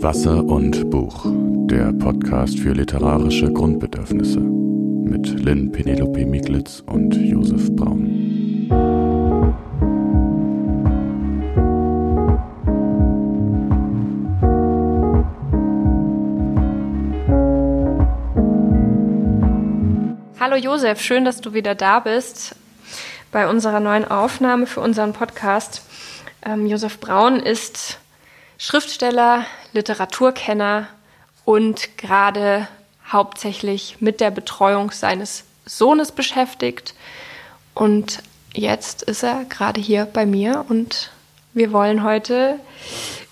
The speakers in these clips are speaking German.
Wasser und Buch, der Podcast für literarische Grundbedürfnisse mit Lynn Penelope Miglitz und Josef Braun. Hallo Josef, schön, dass du wieder da bist bei unserer neuen Aufnahme für unseren Podcast. Ähm, Josef Braun ist Schriftsteller, Literaturkenner und gerade hauptsächlich mit der Betreuung seines Sohnes beschäftigt. Und jetzt ist er gerade hier bei mir und wir wollen heute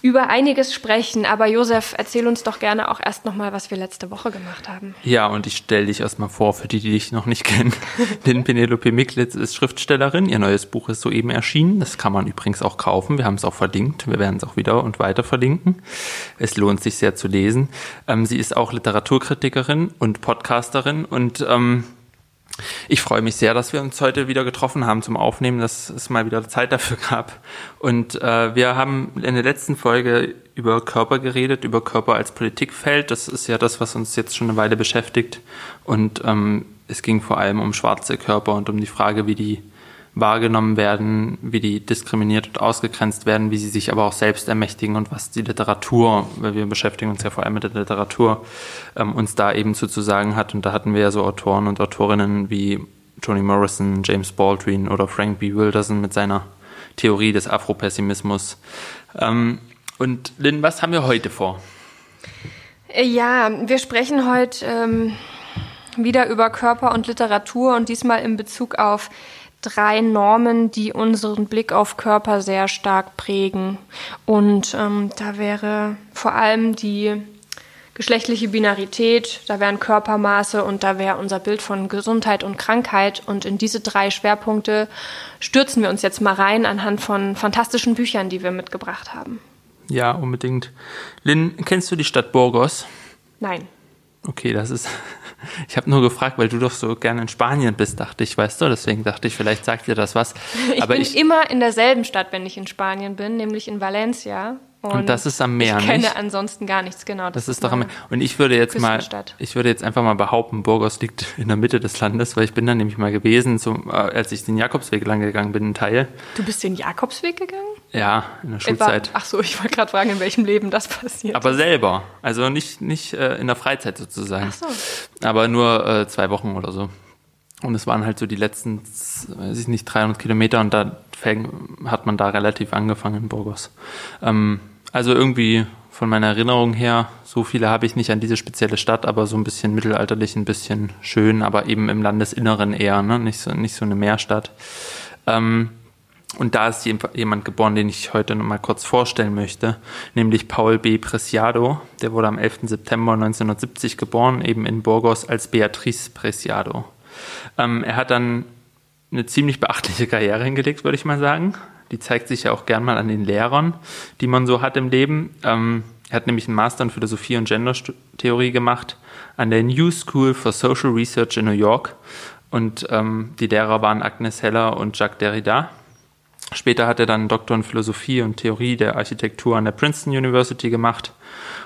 über einiges sprechen. Aber Josef, erzähl uns doch gerne auch erst nochmal, was wir letzte Woche gemacht haben. Ja, und ich stelle dich erstmal vor, für die, die dich noch nicht kennen. Denn Penelope Miklitz ist Schriftstellerin. Ihr neues Buch ist soeben erschienen. Das kann man übrigens auch kaufen. Wir haben es auch verlinkt. Wir werden es auch wieder und weiter verlinken. Es lohnt sich sehr zu lesen. Ähm, sie ist auch Literaturkritikerin und Podcasterin und ähm, ich freue mich sehr, dass wir uns heute wieder getroffen haben zum Aufnehmen, dass es mal wieder Zeit dafür gab. Und äh, wir haben in der letzten Folge über Körper geredet, über Körper als Politikfeld. Das ist ja das, was uns jetzt schon eine Weile beschäftigt. Und ähm, es ging vor allem um schwarze Körper und um die Frage, wie die wahrgenommen werden, wie die diskriminiert und ausgegrenzt werden, wie sie sich aber auch selbst ermächtigen und was die Literatur, weil wir beschäftigen uns ja vor allem mit der Literatur, ähm, uns da eben sozusagen hat. Und da hatten wir ja so Autoren und Autorinnen wie Toni Morrison, James Baldwin oder Frank B. Wilderson mit seiner Theorie des Afropessimismus. Ähm, und Lynn, was haben wir heute vor? Ja, wir sprechen heute ähm, wieder über Körper und Literatur und diesmal in Bezug auf drei Normen, die unseren Blick auf Körper sehr stark prägen. Und ähm, da wäre vor allem die geschlechtliche Binarität, da wären Körpermaße und da wäre unser Bild von Gesundheit und Krankheit. Und in diese drei Schwerpunkte stürzen wir uns jetzt mal rein anhand von fantastischen Büchern, die wir mitgebracht haben. Ja, unbedingt. Lynn, kennst du die Stadt Burgos? Nein. Okay, das ist ich habe nur gefragt, weil du doch so gerne in Spanien bist, dachte ich, weißt du? Deswegen dachte ich, vielleicht sagt dir das was. Ich Aber bin ich, immer in derselben Stadt, wenn ich in Spanien bin, nämlich in Valencia. Und, das ist am Meer, ich kenne nicht? ansonsten gar nichts, genau. Das, ist doch am Meer. Und ich würde jetzt mal, ich würde jetzt einfach mal behaupten, Burgos liegt in der Mitte des Landes, weil ich bin da nämlich mal gewesen, so, äh, als ich den Jakobsweg lang gegangen bin, ein Teil. Du bist den Jakobsweg gegangen? Ja, in der Schulzeit. ach so, ich wollte gerade fragen, in welchem Leben das passiert. Aber selber, also nicht, nicht äh, in der Freizeit sozusagen. Ach so. Aber nur äh, zwei Wochen oder so. Und es waren halt so die letzten, weiß ich nicht, 300 Kilometer und da hat man da relativ angefangen in Burgos. Ähm, also irgendwie von meiner Erinnerung her, so viele habe ich nicht an diese spezielle Stadt, aber so ein bisschen mittelalterlich, ein bisschen schön, aber eben im Landesinneren eher, ne? nicht, so, nicht so eine Meerstadt. Ähm, und da ist jemand geboren, den ich heute noch mal kurz vorstellen möchte, nämlich Paul B. Preciado. Der wurde am 11. September 1970 geboren, eben in Burgos als Beatriz Preciado. Ähm, er hat dann eine ziemlich beachtliche Karriere hingelegt, würde ich mal sagen. Die zeigt sich ja auch gern mal an den Lehrern, die man so hat im Leben. Ähm, er hat nämlich einen Master in Philosophie und Gendertheorie gemacht an der New School for Social Research in New York. Und ähm, die Lehrer waren Agnes Heller und Jacques Derrida. Später hat er dann einen Doktor in Philosophie und Theorie der Architektur an der Princeton University gemacht.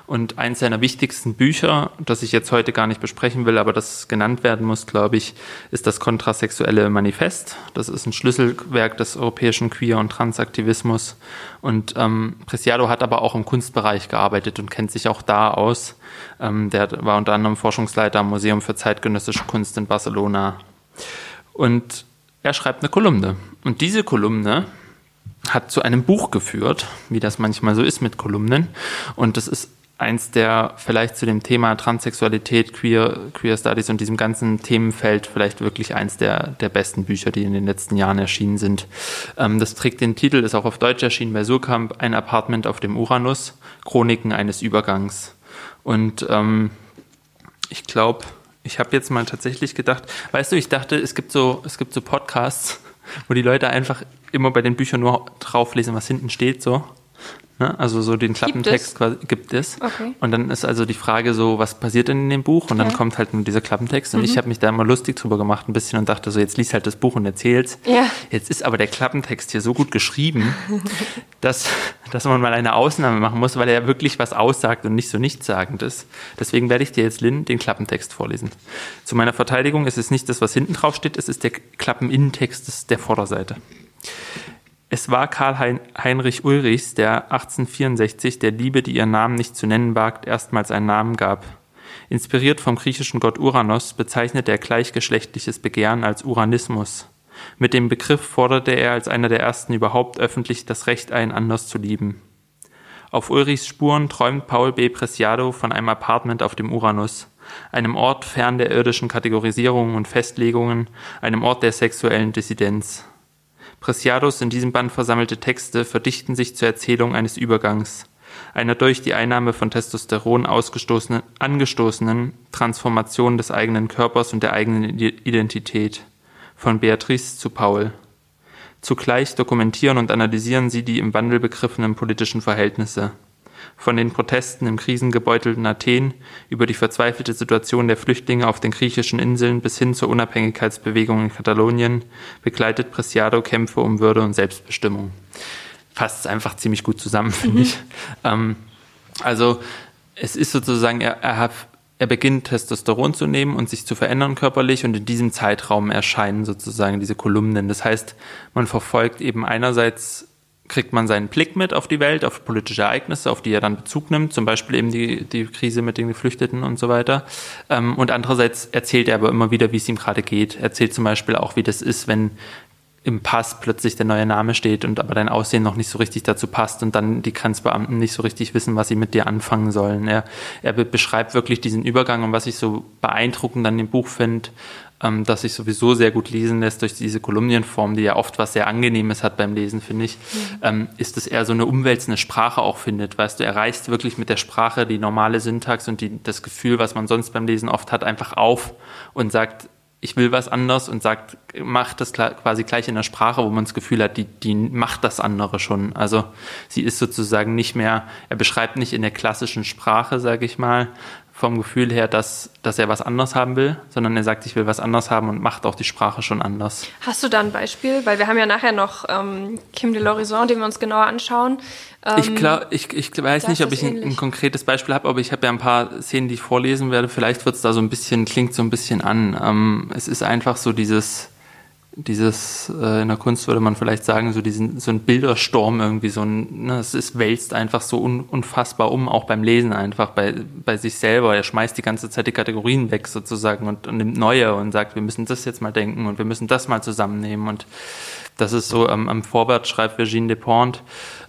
Und eins seiner wichtigsten Bücher, das ich jetzt heute gar nicht besprechen will, aber das genannt werden muss, glaube ich, ist das Kontrasexuelle Manifest. Das ist ein Schlüsselwerk des europäischen Queer- und Transaktivismus. Und ähm, Preciado hat aber auch im Kunstbereich gearbeitet und kennt sich auch da aus. Ähm, der war unter anderem Forschungsleiter am Museum für zeitgenössische Kunst in Barcelona. Und er schreibt eine Kolumne. Und diese Kolumne hat zu einem Buch geführt, wie das manchmal so ist mit Kolumnen. Und das ist eins der vielleicht zu dem Thema Transsexualität, Queer, Queer Studies und diesem ganzen Themenfeld vielleicht wirklich eins der, der besten Bücher, die in den letzten Jahren erschienen sind. Ähm, das trägt den Titel, ist auch auf Deutsch erschienen bei Surkamp, Ein Apartment auf dem Uranus, Chroniken eines Übergangs. Und ähm, ich glaube, ich habe jetzt mal tatsächlich gedacht, weißt du, ich dachte, es gibt so, es gibt so Podcasts, wo die Leute einfach immer bei den Büchern nur drauflesen, was hinten steht, so. Ne? Also so den Klappentext Gibt es? gibt es. Okay. Und dann ist also die Frage so, was passiert denn in dem Buch? Und dann Ja. Mhm. kommt halt nur dieser Klappentext. Und ich habe mich da immer lustig drüber gemacht ein bisschen und dachte so, jetzt liest halt das Buch und erzähl's. Ja. Jetzt ist aber der Klappentext hier so gut geschrieben, dass, dass man mal eine Ausnahme machen muss, weil er wirklich was aussagt und nicht so nichtssagend ist. Deswegen werde ich dir jetzt, Lynn, den Klappentext vorlesen. Zu meiner Verteidigung ist es nicht das, was hinten drauf steht, es ist der Klappeninnentext der Vorderseite. Es war Karl Hein Heinrich Ulrichs, der 1864 der Liebe, die ihren Namen nicht zu nennen wagt, erstmals einen Namen gab. Inspiriert vom griechischen Gott Uranos bezeichnet er gleichgeschlechtliches Begehren als Uranismus. Mit dem Begriff forderte er als einer der ersten überhaupt öffentlich das Recht ein, anders zu lieben. Auf Ulrichs Spuren träumt Paul B. Preciado von einem Apartment auf dem Uranus, einem Ort fern der irdischen Kategorisierungen und Festlegungen, einem Ort der sexuellen Dissidenz. Preciados in diesem Band versammelte Texte verdichten sich zur Erzählung eines Übergangs, einer durch die Einnahme von Testosteron ausgestoßenen, angestoßenen Transformation des eigenen Körpers und der eigenen Identität, von Beatrice zu Paul. Zugleich dokumentieren und analysieren sie die im Wandel begriffenen politischen Verhältnisse. Von den Protesten im krisengebeutelten Athen über die verzweifelte Situation der Flüchtlinge auf den griechischen Inseln bis hin zur Unabhängigkeitsbewegung in Katalonien begleitet Preciado Kämpfe um Würde und Selbstbestimmung. Fasst es einfach ziemlich gut zusammen, finde ich. Ähm, also es ist sozusagen, er, er, hat, er beginnt Testosteron zu nehmen und sich zu verändern körperlich und in diesem Zeitraum erscheinen sozusagen diese Kolumnen. Das heißt, man verfolgt eben einerseits kriegt man seinen Blick mit auf die Welt, auf politische Ereignisse, auf die er dann Bezug nimmt, zum Beispiel eben die, die Krise mit den Geflüchteten und so weiter. Ähm, und andererseits erzählt er aber immer wieder, wie es ihm gerade geht. Er erzählt zum Beispiel auch, wie das ist, wenn im Pass plötzlich der neue Name steht und aber dein Aussehen noch nicht so richtig dazu passt und dann die Grenzbeamten nicht so richtig wissen, was sie mit dir anfangen sollen. Er, er be- beschreibt wirklich diesen Übergang und was ich so beeindruckend an dem Buch finde, ähm, dass sich sowieso sehr gut lesen lässt durch diese Kolumnienform, die ja oft was sehr Angenehmes hat beim Lesen, finde ich, ähm, ist es eher so eine umwälzende Sprache auch findet. Weißt du, er reißt wirklich mit der Sprache die normale Syntax und die, das Gefühl, was man sonst beim Lesen oft hat, einfach auf und sagt, ich will was anders und sagt, macht das quasi gleich in der Sprache, wo man das Gefühl hat, die, die macht das andere schon. Also sie ist sozusagen nicht mehr, er beschreibt nicht in der klassischen Sprache, sage ich mal, vom Gefühl her, dass, dass er was anders haben will, sondern er sagt, ich will was anders haben und macht auch die Sprache schon anders. Hast du da ein Beispiel? Weil wir haben ja nachher noch ähm, Kim de l'Horizon, den wir uns genauer anschauen. Ähm, Ich, glaub, ich, ich weiß nicht, ob ich ein, ein konkretes Beispiel habe, aber ich habe ja ein paar Szenen, die ich vorlesen werde. Vielleicht wird es da so ein bisschen, klingt so ein bisschen an. Ähm, es ist einfach so dieses, dieses, äh, in der Kunst würde man vielleicht sagen, so diesen, so ein Bildersturm irgendwie, so ein, ne, es ist, wälzt einfach so un, unfassbar um, auch beim Lesen einfach, bei, bei sich selber. Er schmeißt die ganze Zeit die Kategorien weg sozusagen und, und nimmt neue und sagt, wir müssen das jetzt mal denken und wir müssen das mal zusammennehmen und das ist so, ähm, am Vorwort schreibt Virginie Despont,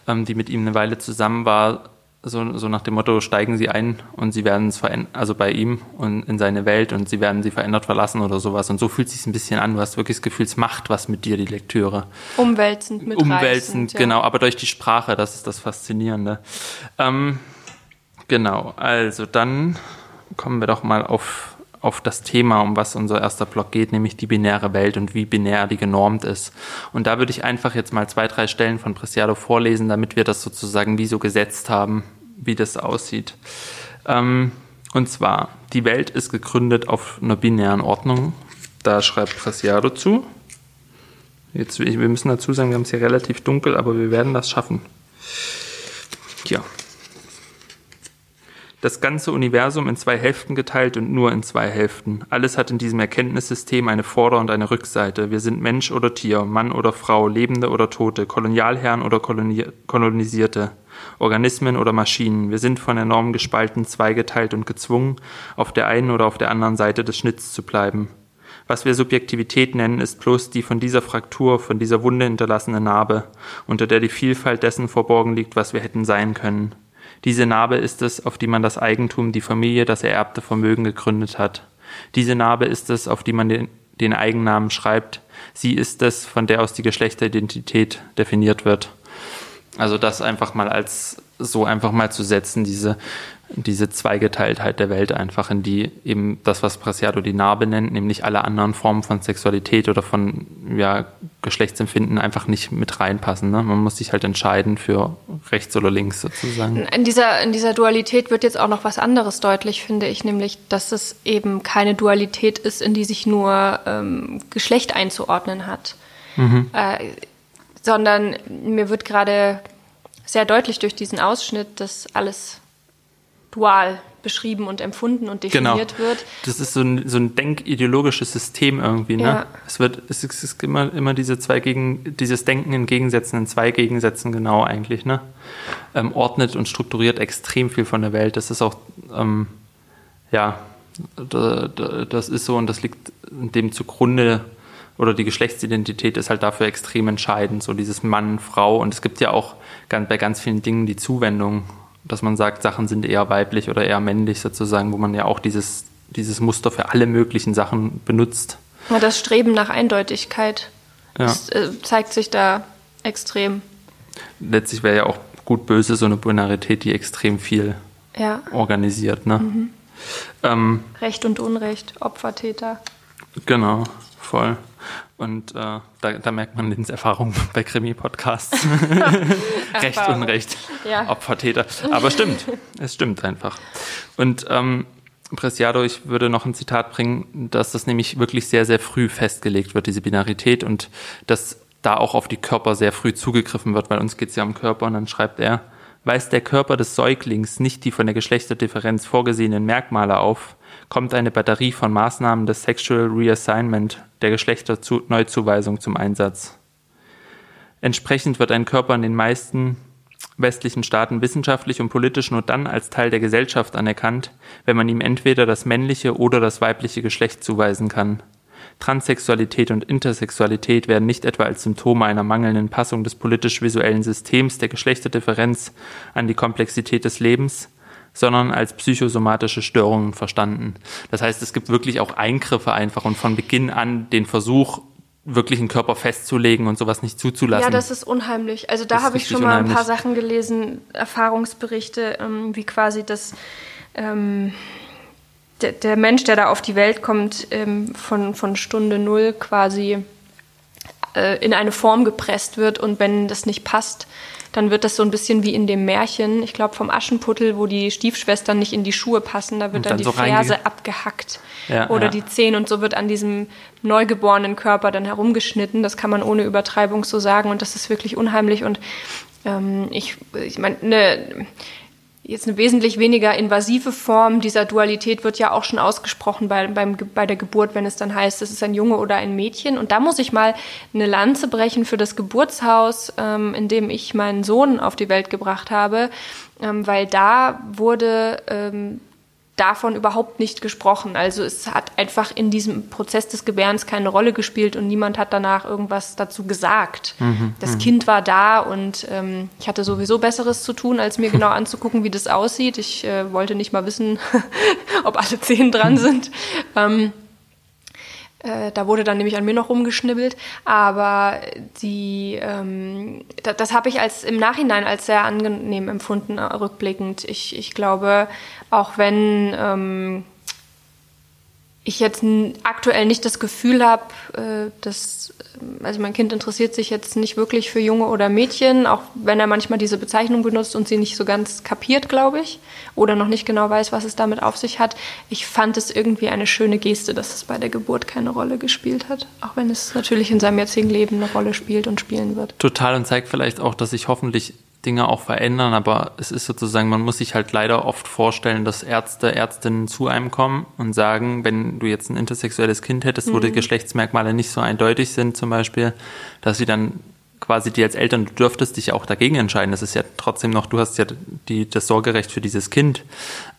ähm, die mit ihm eine Weile zusammen war, so, so nach dem Motto, steigen Sie ein und Sie werden es verändern, also bei ihm und in seine Welt und Sie werden sie verändert verlassen oder sowas. Und so fühlt es sich ein bisschen an. Du hast wirklich das Gefühl, es macht was mit dir, die Lektüre. umwälzend mit Umwälzend, genau, aber durch die Sprache, das ist das Faszinierende. Ähm, genau, also dann kommen wir doch mal auf, auf das Thema, um was unser erster Blog geht, nämlich die binäre Welt und wie binär die genormt ist. Und da würde ich einfach jetzt mal zwei, drei Stellen von Preciado vorlesen, damit wir das sozusagen wie so gesetzt haben, wie das aussieht. Ähm, und zwar, die Welt ist gegründet auf einer binären Ordnung. Da schreibt Preciado zu. Jetzt, wir müssen dazu sagen, wir haben es hier relativ dunkel, aber wir werden das schaffen. Ja. Das ganze Universum in zwei Hälften geteilt und nur in zwei Hälften. Alles hat in diesem Erkenntnissystem eine Vorder- und eine Rückseite. Wir sind Mensch oder Tier, Mann oder Frau, Lebende oder Tote, Kolonialherren oder Koloni Kolonisierte, Organismen oder Maschinen. Wir sind von enorm gespalten, zweigeteilt und gezwungen, auf der einen oder auf der anderen Seite des Schnitts zu bleiben. Was wir Subjektivität nennen, ist bloß die von dieser Fraktur, von dieser Wunde hinterlassene Narbe, unter der die Vielfalt dessen verborgen liegt, was wir hätten sein können. Diese Narbe ist es, auf die man das Eigentum, die Familie, das ererbte Vermögen gegründet hat. Diese Narbe ist es, auf die man den, den Eigennamen schreibt. Sie ist es, von der aus die Geschlechteridentität definiert wird. Also das einfach mal als so einfach mal zu setzen, diese, diese Zweigeteiltheit der Welt einfach, in die eben das, was Preciado die Narbe nennt, nämlich alle anderen Formen von Sexualität oder von ja, Geschlechtsempfinden einfach nicht mit reinpassen. Ne? Man muss sich halt entscheiden für rechts oder links sozusagen. In dieser, in dieser Dualität wird jetzt auch noch was anderes deutlich, finde ich, nämlich, dass es eben keine Dualität ist, in die sich nur ähm, Geschlecht einzuordnen hat. Mhm. Äh, sondern mir wird gerade sehr deutlich durch diesen Ausschnitt, dass alles dual beschrieben und empfunden und definiert genau. wird. Das ist so ein, so ein denkideologisches System irgendwie. Ne? Ja. Es wird, es ist immer, immer diese zwei gegen, dieses Denken in Gegensätzen, in zwei Gegensätzen genau eigentlich. Ne? Ähm, ordnet und strukturiert extrem viel von der Welt. Das ist auch, ähm, ja, da, da, das ist so und das liegt dem zugrunde oder die Geschlechtsidentität ist halt dafür extrem entscheidend, so dieses Mann, Frau. Und es gibt ja auch bei ganz vielen Dingen die Zuwendung, dass man sagt, Sachen sind eher weiblich oder eher männlich sozusagen, wo man ja auch dieses, dieses Muster für alle möglichen Sachen benutzt. Ja, das Streben nach Eindeutigkeit ja. das, äh, zeigt sich da extrem. Letztlich wäre ja auch gut böse so eine Binarität, die extrem viel ja. organisiert. Ne? Mhm. Ähm, Recht und Unrecht, Opfer, Täter. Genau, voll. Und äh, da, da, merkt man Lins Erfahrung bei Krimi-Podcasts. Recht und Recht, ja. Opfertäter. Aber stimmt, es stimmt einfach. Und ähm, Preciado, ich würde noch ein Zitat bringen, dass das nämlich wirklich sehr, sehr früh festgelegt wird, diese Binarität, und dass da auch auf die Körper sehr früh zugegriffen wird, weil uns geht es ja um Körper. Und dann schreibt er, weist der Körper des Säuglings nicht die von der Geschlechterdifferenz vorgesehenen Merkmale auf, kommt eine Batterie von Maßnahmen des Sexual Reassignment, der Geschlechterneuzuweisung zum Einsatz. Entsprechend wird ein Körper in den meisten westlichen Staaten wissenschaftlich und politisch nur dann als Teil der Gesellschaft anerkannt, wenn man ihm entweder das männliche oder das weibliche Geschlecht zuweisen kann. Transsexualität und Intersexualität werden nicht etwa als Symptome einer mangelnden Passung des politisch-visuellen Systems der Geschlechterdifferenz an die Komplexität des Lebens, sondern als psychosomatische Störungen verstanden. Das heißt, es gibt wirklich auch Eingriffe einfach und von Beginn an den Versuch, wirklich einen Körper festzulegen und sowas nicht zuzulassen. Ja, das ist unheimlich. Also da habe ich schon mal unheimlich. ein paar Sachen gelesen, Erfahrungsberichte, ähm, wie quasi das ähm, der, der, Mensch, der da auf die Welt kommt, ähm, von, von Stunde null quasi äh, in eine Form gepresst wird. Und wenn das nicht passt, dann wird das so ein bisschen wie in dem Märchen, ich glaube vom Aschenputtel, wo die Stiefschwestern nicht in die Schuhe passen, da wird dann, dann, die so Ferse abgehackt. Ja, oder ja. die Zehen und so wird an diesem neugeborenen Körper dann herumgeschnitten. Das kann man ohne Übertreibung so sagen. Und das ist wirklich unheimlich. Und ähm, ich, ich meine, ne, jetzt eine wesentlich weniger invasive Form dieser Dualität wird ja auch schon ausgesprochen bei, beim, bei der Geburt, wenn es dann heißt, es ist ein Junge oder ein Mädchen. Und da muss ich mal eine Lanze brechen für das Geburtshaus, ähm, in dem ich meinen Sohn auf die Welt gebracht habe, ähm, weil da wurde ähm, davon überhaupt nicht gesprochen. Also es hat einfach in diesem Prozess des Gebärens keine Rolle gespielt und niemand hat danach irgendwas dazu gesagt. Mhm, das mhm. Kind war da und ähm, ich hatte sowieso Besseres zu tun, als mir genau anzugucken, wie das aussieht. Ich äh, wollte nicht mal wissen, ob alle Zehen dran sind. Ähm, äh, da wurde dann nämlich an mir noch rumgeschnibbelt, aber die, ähm, das, das habe ich als im Nachhinein als sehr angenehm empfunden, äh, rückblickend. Ich, ich glaube, auch wenn ähm, ich jetzt aktuell nicht das Gefühl habe, äh, dass also mein Kind interessiert sich jetzt nicht wirklich für Junge oder Mädchen, auch wenn er manchmal diese Bezeichnung benutzt und sie nicht so ganz kapiert, glaube ich, oder noch nicht genau weiß, was es damit auf sich hat. Ich fand es irgendwie eine schöne Geste, dass es bei der Geburt keine Rolle gespielt hat, auch wenn es natürlich in seinem jetzigen Leben eine Rolle spielt und spielen wird. Total und zeigt vielleicht auch, dass ich hoffentlich Dinge auch verändern, aber es ist sozusagen, man muss sich halt leider oft vorstellen, dass Ärzte, Ärztinnen zu einem kommen und sagen, wenn du jetzt ein intersexuelles Kind hättest, mhm. wo die mhm. Geschlechtsmerkmale nicht so eindeutig sind zum Beispiel, dass sie dann quasi dir als Eltern, du dürftest dich auch dagegen entscheiden. Das ist ja trotzdem noch, du hast ja die, das Sorgerecht für dieses Kind.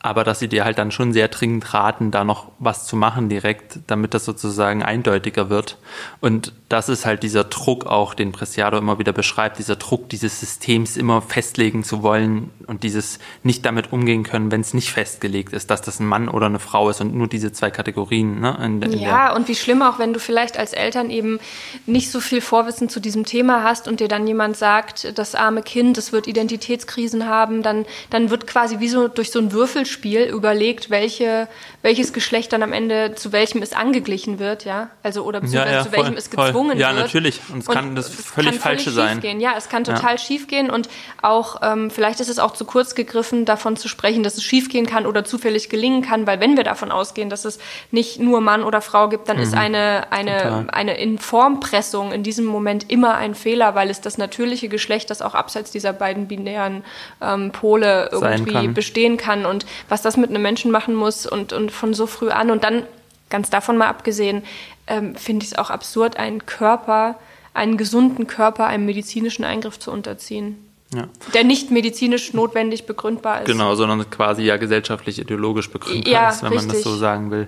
Aber dass sie dir halt dann schon sehr dringend raten, da noch was zu machen direkt, damit das sozusagen eindeutiger wird. Und das ist halt dieser Druck auch, den Preciado immer wieder beschreibt, dieser Druck dieses Systems immer festlegen zu wollen und dieses nicht damit umgehen können, wenn es nicht festgelegt ist, dass das ein Mann oder eine Frau ist und nur diese zwei Kategorien. Ne, in, in ja, und wie schlimm auch, wenn du vielleicht als Eltern eben nicht so viel Vorwissen zu diesem Thema hast und dir dann jemand sagt, das arme Kind, es wird Identitätskrisen haben, dann, dann wird quasi wie so durch so ein Würfelspiel überlegt, welche, welches Geschlecht dann am Ende zu welchem es angeglichen wird, ja, also oder ja, ja, zu welchem es gezwungen voll. ja, wird. Ja, natürlich. Und es kann das völlig kann falsche völlig sein. Gehen. Ja, es kann total ja. schief gehen und auch ähm, vielleicht ist es auch zu kurz gegriffen, davon zu sprechen, dass es schief gehen kann oder zufällig gelingen kann, weil wenn wir davon ausgehen, dass es nicht nur Mann oder Frau gibt, dann mhm. ist eine eine eine Informpressung in diesem Moment immer ein Fehler, weil es das natürliche Geschlecht, das auch abseits dieser beiden binären ähm, Pole irgendwie bestehen kann und was das mit einem Menschen machen muss und und von so früh an und dann ganz davon mal abgesehen, ähm, finde ich es auch absurd, einen Körper, einen gesunden Körper einem medizinischen Eingriff zu unterziehen. Ja. Der nicht medizinisch notwendig begründbar ist. Genau, sondern quasi ja gesellschaftlich, ideologisch begründbar ja, ist, wenn richtig. man das so sagen will.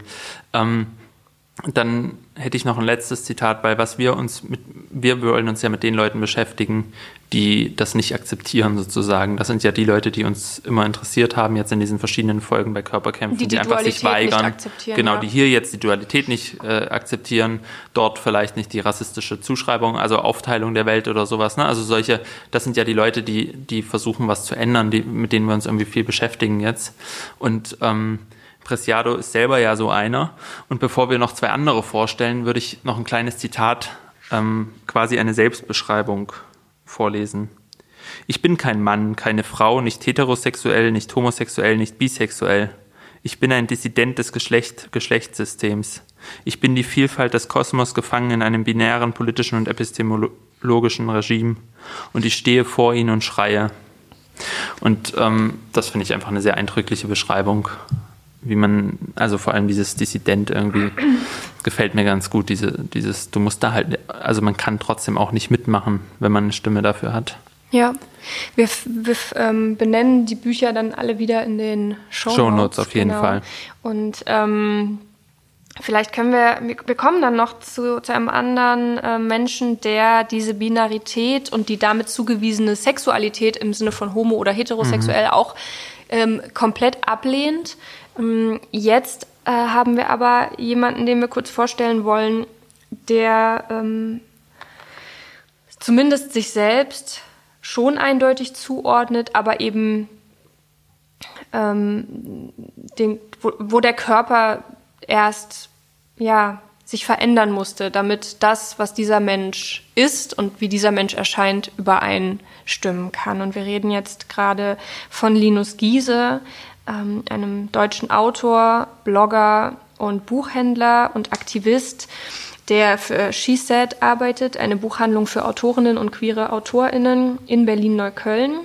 Ähm, dann hätte ich noch ein letztes Zitat bei, was wir uns mit, wir wollen uns ja mit den Leuten beschäftigen, die das nicht akzeptieren sozusagen. Das sind ja die Leute, die uns immer interessiert haben, jetzt in diesen verschiedenen Folgen bei Körperkämpfen, die, die, die einfach sich weigern. Genau, ja. die hier jetzt die Dualität nicht äh, akzeptieren, dort vielleicht nicht die rassistische Zuschreibung, also Aufteilung der Welt oder sowas. Ne? Also solche, das sind ja die Leute, die, die versuchen, was zu ändern, die, mit denen wir uns irgendwie viel beschäftigen jetzt. Und ähm, Preciado ist selber ja so einer. Und bevor wir noch zwei andere vorstellen, würde ich noch ein kleines Zitat, ähm, quasi eine Selbstbeschreibung vorlesen. Ich bin kein Mann, keine Frau, nicht heterosexuell, nicht homosexuell, nicht bisexuell. Ich bin ein Dissident des Geschlecht, Geschlechtssystems. Ich bin die Vielfalt des Kosmos gefangen in einem binären politischen und epistemologischen Regime. Und ich stehe vor ihnen und schreie. Und ähm, das finde ich einfach eine sehr eindrückliche Beschreibung wie man, also vor allem dieses Dissident irgendwie gefällt mir ganz gut, diese, dieses, du musst da halt, also man kann trotzdem auch nicht mitmachen, wenn man eine Stimme dafür hat. Ja, wir, wir ähm, benennen die Bücher dann alle wieder in den Show Notes. Show Notes auf jeden genau. Fall. Und ähm, vielleicht können wir, wir kommen dann noch zu, zu einem anderen äh, Menschen, der diese Binarität und die damit zugewiesene Sexualität im Sinne von homo oder heterosexuell mhm. auch ähm, komplett ablehnt. Ähm, jetzt äh, haben wir aber jemanden, den wir kurz vorstellen wollen, der ähm, zumindest sich selbst schon eindeutig zuordnet, aber eben ähm, den, wo, wo der Körper erst ja sich verändern musste, damit das, was dieser Mensch ist und wie dieser Mensch erscheint, übereinstimmen kann. Und wir reden jetzt gerade von Linus Giese, ähm, einem deutschen Autor, Blogger und Buchhändler und Aktivist, der für She Said arbeitet, eine Buchhandlung für Autorinnen und queere AutorInnen in Berlin-Neukölln.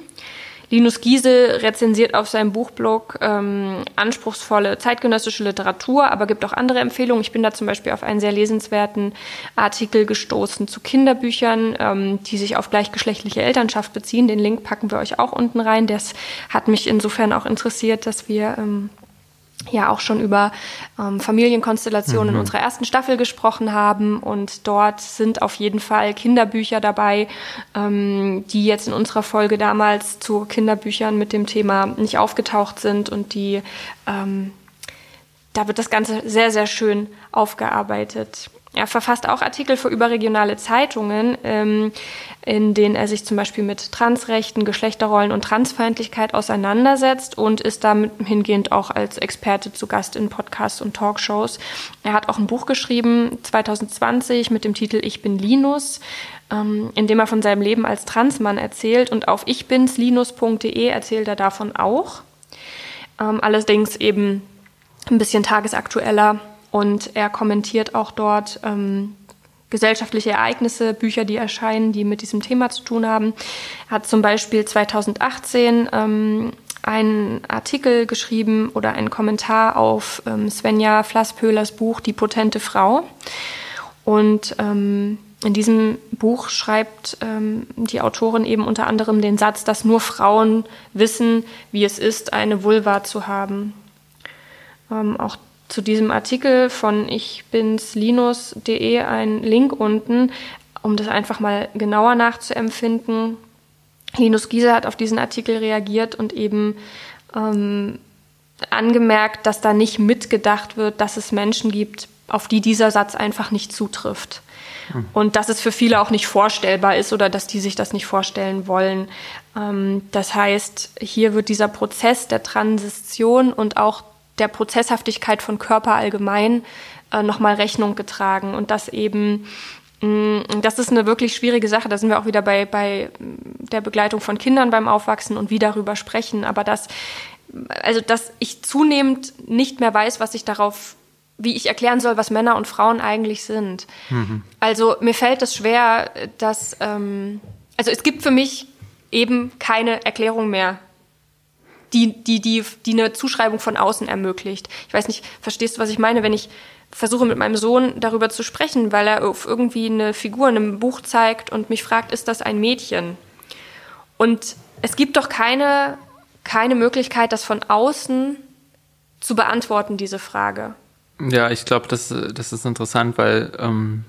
Linus Giese rezensiert auf seinem Buchblog ähm, anspruchsvolle zeitgenössische Literatur, aber gibt auch andere Empfehlungen. Ich bin da zum Beispiel auf einen sehr lesenswerten Artikel gestoßen zu Kinderbüchern, ähm, die sich auf gleichgeschlechtliche Elternschaft beziehen. Den Link packen wir euch auch unten rein. Das hat mich insofern auch interessiert, dass wir ähm, ja auch schon über ähm, Familienkonstellationen mhm. in unserer ersten Staffel gesprochen haben. Und dort sind auf jeden Fall Kinderbücher dabei, ähm, die jetzt in unserer Folge damals zu Kinderbüchern mit dem Thema nicht aufgetaucht sind und die ähm, da wird das Ganze sehr, sehr schön aufgearbeitet. Er verfasst auch Artikel für überregionale Zeitungen, ähm, in denen er sich zum Beispiel mit Transrechten, Geschlechterrollen und Transfeindlichkeit auseinandersetzt und ist damit hingehend auch als Experte zu Gast in Podcasts und Talkshows. Er hat auch ein Buch geschrieben, 2020, mit dem Titel Ich bin Linus, ähm, in dem er von seinem Leben als Transmann erzählt und auf ichbinslinus.de erzählt er davon auch. Ähm, allerdings eben ein bisschen tagesaktueller und er kommentiert auch dort ähm, gesellschaftliche Ereignisse, Bücher, die erscheinen, die mit diesem Thema zu tun haben. Er hat zum Beispiel 2018 ähm, einen Artikel geschrieben oder einen Kommentar auf ähm, Svenja Flasspöhlers Buch Die potente Frau. Und ähm, in diesem Buch schreibt ähm, die Autorin eben unter anderem den Satz, dass nur Frauen wissen, wie es ist, eine Vulva zu haben. Ähm, auch zu diesem Artikel von ich bin's linus.de ein Link unten, um das einfach mal genauer nachzuempfinden. Linus Giese hat auf diesen Artikel reagiert und eben ähm, angemerkt, dass da nicht mitgedacht wird, dass es Menschen gibt, auf die dieser Satz einfach nicht zutrifft. Hm. Und dass es für viele auch nicht vorstellbar ist oder dass die sich das nicht vorstellen wollen. Ähm, das heißt, hier wird dieser Prozess der Transition und auch der Prozesshaftigkeit von Körper allgemein äh, nochmal Rechnung getragen und dass eben mm, das ist eine wirklich schwierige Sache. Da sind wir auch wieder bei, bei der Begleitung von Kindern beim Aufwachsen und wie darüber sprechen. Aber dass, also, dass ich zunehmend nicht mehr weiß, was ich darauf, wie ich erklären soll, was Männer und Frauen eigentlich sind. Mhm. Also, mir fällt es schwer, dass, ähm, also, es gibt für mich eben keine Erklärung mehr die, die, die, die eine Zuschreibung von außen ermöglicht. Ich weiß nicht, verstehst du, was ich meine, wenn ich versuche mit meinem Sohn darüber zu sprechen, weil er auf irgendwie eine Figur in einem Buch zeigt und mich fragt, ist das ein Mädchen? Und es gibt doch keine, keine Möglichkeit, das von außen zu beantworten, diese Frage. Ja, ich glaube, das, das ist interessant, weil ähm,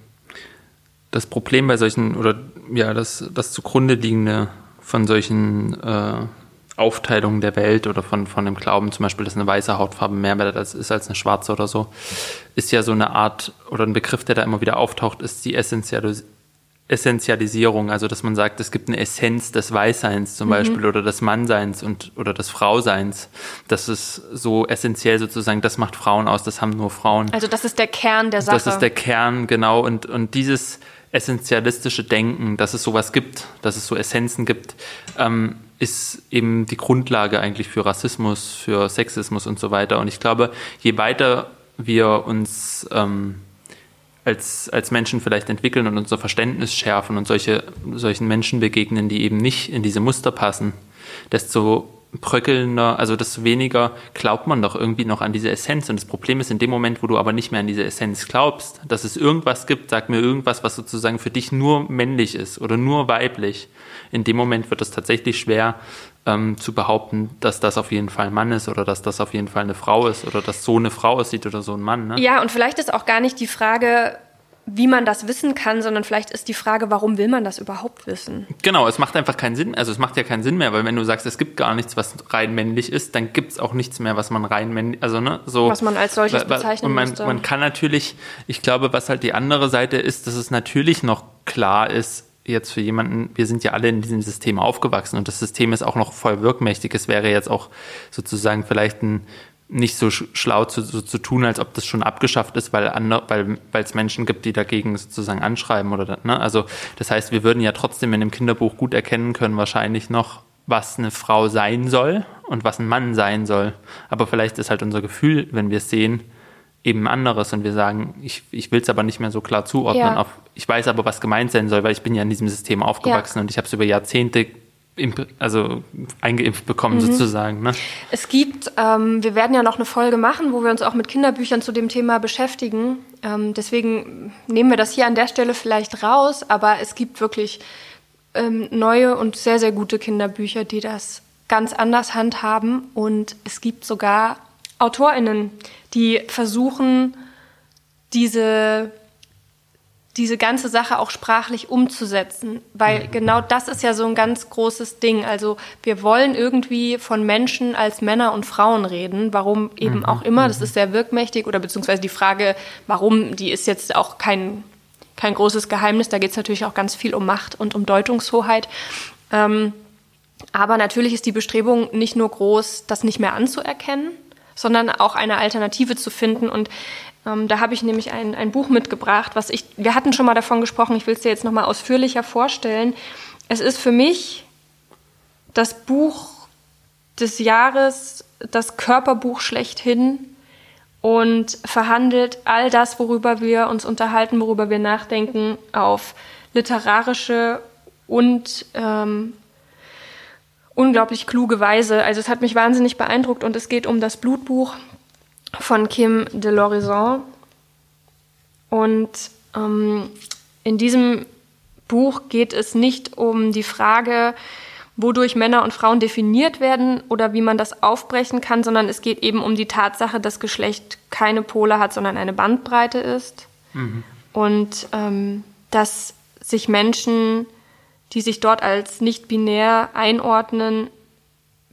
das Problem bei solchen, oder ja, das, das zugrunde liegende von solchen äh, Aufteilung der Welt oder von, von dem Glauben, zum Beispiel, dass eine weiße Hautfarbe mehr wert ist als eine schwarze oder so, ist ja so eine Art oder ein Begriff, der da immer wieder auftaucht, ist die Essentialis Essentialisierung, also dass man sagt, es gibt eine Essenz des Weißseins zum mhm. Beispiel oder des Mannseins und oder des Frauseins. Das ist so essentiell sozusagen, das macht Frauen aus, das haben nur Frauen. Also das ist der Kern der Sache. Das ist der Kern, genau. Und, und dieses essentialistische Denken, dass es sowas gibt, dass es so Essenzen gibt, ähm, ist eben die Grundlage eigentlich für Rassismus, für Sexismus und so weiter. Und ich glaube, je weiter wir uns ähm, als, als Menschen vielleicht entwickeln und unser Verständnis schärfen und solche, solchen Menschen begegnen, die eben nicht in diese Muster passen, desto bröckelnder, also desto weniger glaubt man doch irgendwie noch an diese Essenz. Und das Problem ist, in dem Moment, wo du aber nicht mehr an diese Essenz glaubst, dass es irgendwas gibt, sag mir irgendwas, was sozusagen für dich nur männlich ist oder nur weiblich, in dem Moment wird es tatsächlich schwer ähm, zu behaupten, dass das auf jeden Fall ein Mann ist oder dass das auf jeden Fall eine Frau ist oder dass so eine Frau aussieht oder so ein Mann. Ne? Ja, und vielleicht ist auch gar nicht die Frage, wie man das wissen kann, sondern vielleicht ist die Frage, warum will man das überhaupt wissen? Genau, es macht einfach keinen Sinn. Also es macht ja keinen Sinn mehr, weil wenn du sagst, es gibt gar nichts, was rein männlich ist, dann gibt es auch nichts mehr, was man rein männlich, also ne, so. Was man als solches bezeichnen und man, müsste. man kann natürlich, ich glaube, was halt die andere Seite ist, dass es natürlich noch klar ist, jetzt für jemanden, wir sind ja alle in diesem System aufgewachsen und das System ist auch noch voll wirkmächtig. Es wäre jetzt auch sozusagen vielleicht ein nicht so schlau zu, so zu tun, als ob das schon abgeschafft ist, weil andere, weil weil es Menschen gibt, die dagegen sozusagen anschreiben oder ne? Also das heißt, wir würden ja trotzdem in dem Kinderbuch gut erkennen können, wahrscheinlich noch, was eine Frau sein soll und was ein Mann sein soll. Aber vielleicht ist halt unser Gefühl, wenn wir es sehen, eben anderes und wir sagen, ich, ich will es aber nicht mehr so klar zuordnen. Ja. Auf, ich weiß aber, was gemeint sein soll, weil ich bin ja in diesem System aufgewachsen ja. und ich habe es über Jahrzehnte also eingeimpft bekommen mhm. sozusagen. Ne? Es gibt, ähm, wir werden ja noch eine Folge machen, wo wir uns auch mit Kinderbüchern zu dem Thema beschäftigen. Ähm, deswegen nehmen wir das hier an der Stelle vielleicht raus, aber es gibt wirklich ähm, neue und sehr, sehr gute Kinderbücher, die das ganz anders handhaben. Und es gibt sogar AutorInnen, die versuchen, diese diese ganze Sache auch sprachlich umzusetzen, weil mhm. genau das ist ja so ein ganz großes Ding. Also wir wollen irgendwie von Menschen als Männer und Frauen reden, warum eben mhm. auch immer. Das mhm. ist sehr wirkmächtig oder beziehungsweise die Frage, warum, die ist jetzt auch kein, kein großes Geheimnis. Da geht es natürlich auch ganz viel um Macht und um Deutungshoheit. Ähm, aber natürlich ist die Bestrebung nicht nur groß, das nicht mehr anzuerkennen, sondern auch eine Alternative zu finden. Und ähm, da habe ich nämlich ein, ein Buch mitgebracht, was ich, wir hatten schon mal davon gesprochen, ich will es dir jetzt nochmal ausführlicher vorstellen. Es ist für mich das Buch des Jahres, das Körperbuch schlechthin und verhandelt all das, worüber wir uns unterhalten, worüber wir nachdenken, auf literarische und ähm, unglaublich kluge Weise. Also es hat mich wahnsinnig beeindruckt und es geht um das Blutbuch von Kim de l'Horizon. Und ähm, in diesem Buch geht es nicht um die Frage, wodurch Männer und Frauen definiert werden oder wie man das aufbrechen kann, sondern es geht eben um die Tatsache, dass Geschlecht keine Pole hat, sondern eine Bandbreite ist. Mhm. Und ähm, dass sich Menschen die sich dort als nicht binär einordnen,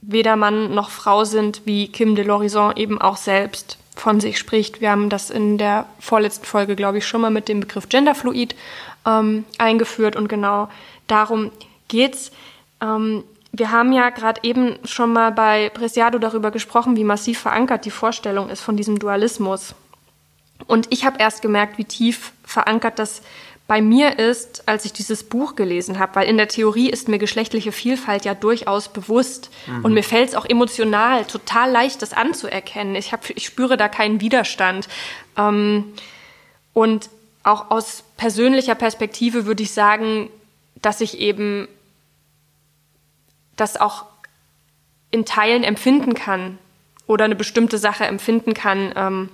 weder Mann noch Frau sind, wie Kim de l'Horizon eben auch selbst von sich spricht. Wir haben das in der vorletzten Folge, glaube ich, schon mal mit dem Begriff Genderfluid ähm, eingeführt und genau darum geht's. Ähm, wir haben ja gerade eben schon mal bei Preciado darüber gesprochen, wie massiv verankert die Vorstellung ist von diesem Dualismus. Und ich habe erst gemerkt, wie tief verankert das bei mir ist, als ich dieses Buch gelesen habe, weil in der Theorie ist mir geschlechtliche Vielfalt ja durchaus bewusst mhm. und mir fällt es auch emotional total leicht, das anzuerkennen. Ich, hab, ich spüre da keinen Widerstand. Ähm, und auch aus persönlicher Perspektive würde ich sagen, dass ich eben das auch in Teilen empfinden kann oder eine bestimmte Sache empfinden kann. Ähm,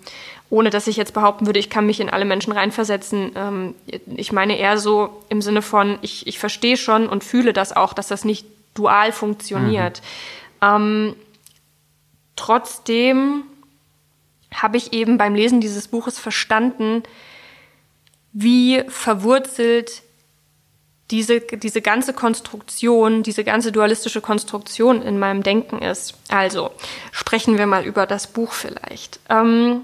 ohne dass ich jetzt behaupten würde, ich kann mich in alle Menschen reinversetzen. Ähm, ich meine eher so im Sinne von, ich, ich verstehe schon und fühle das auch, dass das nicht dual funktioniert. Mhm. Ähm, trotzdem habe ich eben beim Lesen dieses Buches verstanden, wie verwurzelt diese, diese ganze Konstruktion, diese ganze dualistische Konstruktion in meinem Denken ist. Also sprechen wir mal über das Buch vielleicht. Ähm,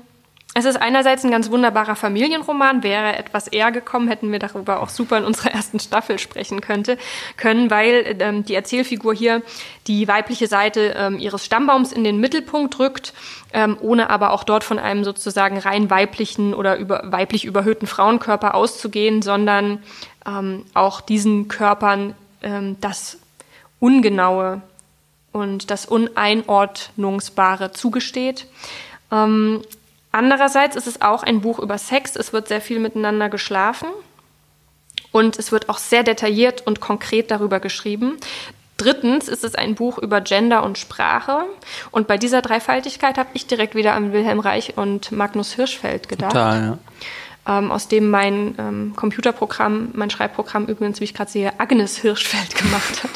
es ist einerseits ein ganz wunderbarer Familienroman, wäre etwas eher gekommen, hätten wir darüber auch super in unserer ersten Staffel sprechen könnte, können, weil ähm, die Erzählfigur hier die weibliche Seite ähm, ihres Stammbaums in den Mittelpunkt rückt, ähm, ohne aber auch dort von einem sozusagen rein weiblichen oder über, weiblich überhöhten Frauenkörper auszugehen, sondern ähm, auch diesen Körpern ähm, das Ungenaue und das Uneinordnungsbare zugesteht. Ähm, Andererseits ist es auch ein Buch über Sex. Es wird sehr viel miteinander geschlafen und es wird auch sehr detailliert und konkret darüber geschrieben. Drittens ist es ein Buch über Gender und Sprache. Und bei dieser Dreifaltigkeit habe ich direkt wieder an Wilhelm Reich und Magnus Hirschfeld gedacht. Total, ja ähm, aus dem mein ähm, Computerprogramm, mein Schreibprogramm übrigens, wie ich gerade sehe, Agnes Hirschfeld gemacht hat.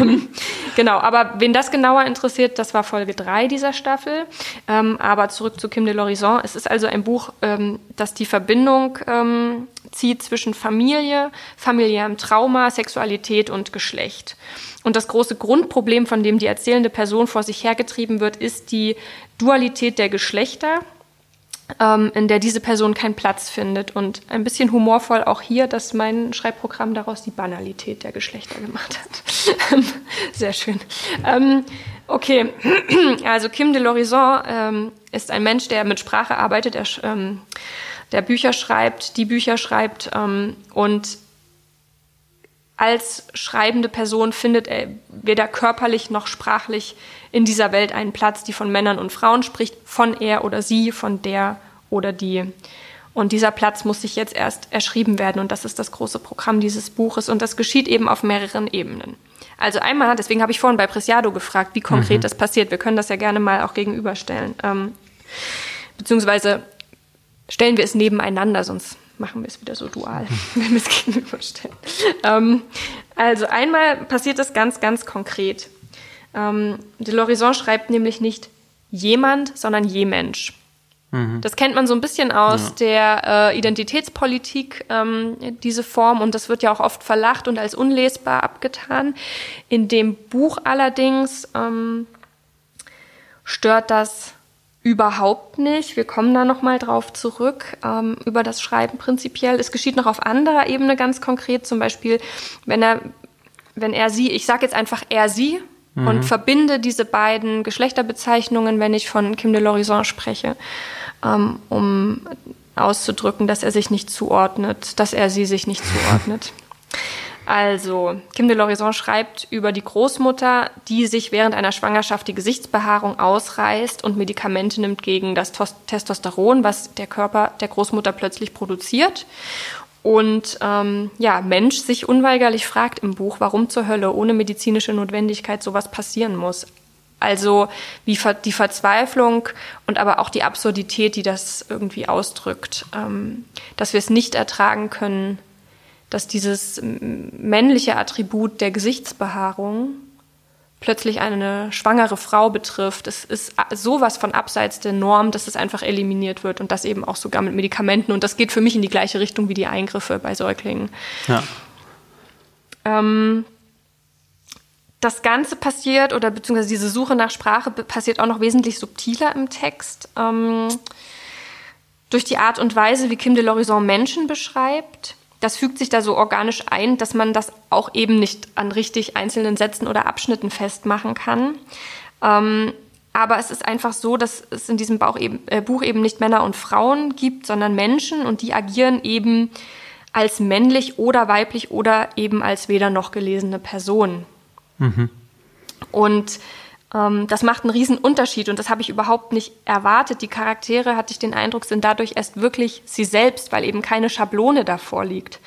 ähm, genau, aber wen das genauer interessiert, das war Folge 3 dieser Staffel. Ähm, aber zurück zu Kim de l'Horizon. Es ist also ein Buch, ähm, das die Verbindung ähm, zieht zwischen Familie, familiärem Trauma, Sexualität und Geschlecht. Und das große Grundproblem, von dem die erzählende Person vor sich hergetrieben wird, ist die Dualität der Geschlechter ähm, in der diese Person keinen Platz findet. Und ein bisschen humorvoll auch hier, dass mein Schreibprogramm daraus die Banalität der Geschlechter gemacht hat. Sehr schön. Ähm, okay, also Kim de l'Horizon ähm, ist ein Mensch, der mit Sprache arbeitet, der, ähm, der Bücher schreibt, die Bücher schreibt ähm, und als schreibende Person findet er weder körperlich noch sprachlich in dieser Welt einen Platz, die von Männern und Frauen spricht, von er oder sie, von der oder die. Und dieser Platz muss sich jetzt erst erschrieben werden und das ist das große Programm dieses Buches und das geschieht eben auf mehreren Ebenen. Also einmal, deswegen habe ich vorhin bei Preciado gefragt, wie konkret mhm. das passiert. Wir können das ja gerne mal auch gegenüberstellen. Ähm, beziehungsweise stellen wir es nebeneinander, sonst machen wir es wieder so dual, wenn wir es gegenüberstellen. Ähm, also einmal passiert das ganz, ganz konkret. Ähm, de l'Horizon schreibt nämlich nicht jemand, sondern je-Mensch. Mhm. Das kennt man so ein bisschen aus ja. der äh, Identitätspolitik, ähm, diese Form, und das wird ja auch oft verlacht und als unlesbar abgetan. In dem Buch allerdings ähm, stört das Überhaupt nicht. Wir kommen da nochmal drauf zurück, ähm, über das Schreiben prinzipiell. Es geschieht noch auf anderer Ebene ganz konkret, zum Beispiel, wenn er, wenn er sie, ich sage jetzt einfach er sie mhm. und verbinde diese beiden Geschlechterbezeichnungen, wenn ich von Kim de l'Horizon spreche, ähm, um auszudrücken, dass er sich nicht zuordnet, dass er sie sich nicht zuordnet. Also, Kim de l'Horizon schreibt über die Großmutter, die sich während einer Schwangerschaft die Gesichtsbehaarung ausreißt und Medikamente nimmt gegen das Testosteron, was der Körper der Großmutter plötzlich produziert. Und ähm, ja, Mensch sich unweigerlich fragt im Buch, warum zur Hölle ohne medizinische Notwendigkeit sowas passieren muss. Also wie die Verzweiflung und aber auch die Absurdität, die das irgendwie ausdrückt, ähm, dass wir es nicht ertragen können, dass dieses männliche Attribut der Gesichtsbehaarung plötzlich eine schwangere Frau betrifft. Es ist sowas von abseits der Norm, dass es einfach eliminiert wird und das eben auch sogar mit Medikamenten. Und das geht für mich in die gleiche Richtung wie die Eingriffe bei Säuglingen. Ja. Ähm, das Ganze passiert, oder beziehungsweise diese Suche nach Sprache passiert auch noch wesentlich subtiler im Text. Ähm, durch die Art und Weise, wie Kim de l'Horizon Menschen beschreibt. Das fügt sich da so organisch ein, dass man das auch eben nicht an richtig einzelnen Sätzen oder Abschnitten festmachen kann. Ähm, aber es ist einfach so, dass es in diesem eben, äh, Buch eben nicht Männer und Frauen gibt, sondern Menschen und die agieren eben als männlich oder weiblich oder eben als weder noch gelesene Person. Mhm. Und das macht einen riesen Unterschied und das habe ich überhaupt nicht erwartet. Die Charaktere, hatte ich den Eindruck, sind dadurch erst wirklich sie selbst, weil eben keine Schablone davor liegt.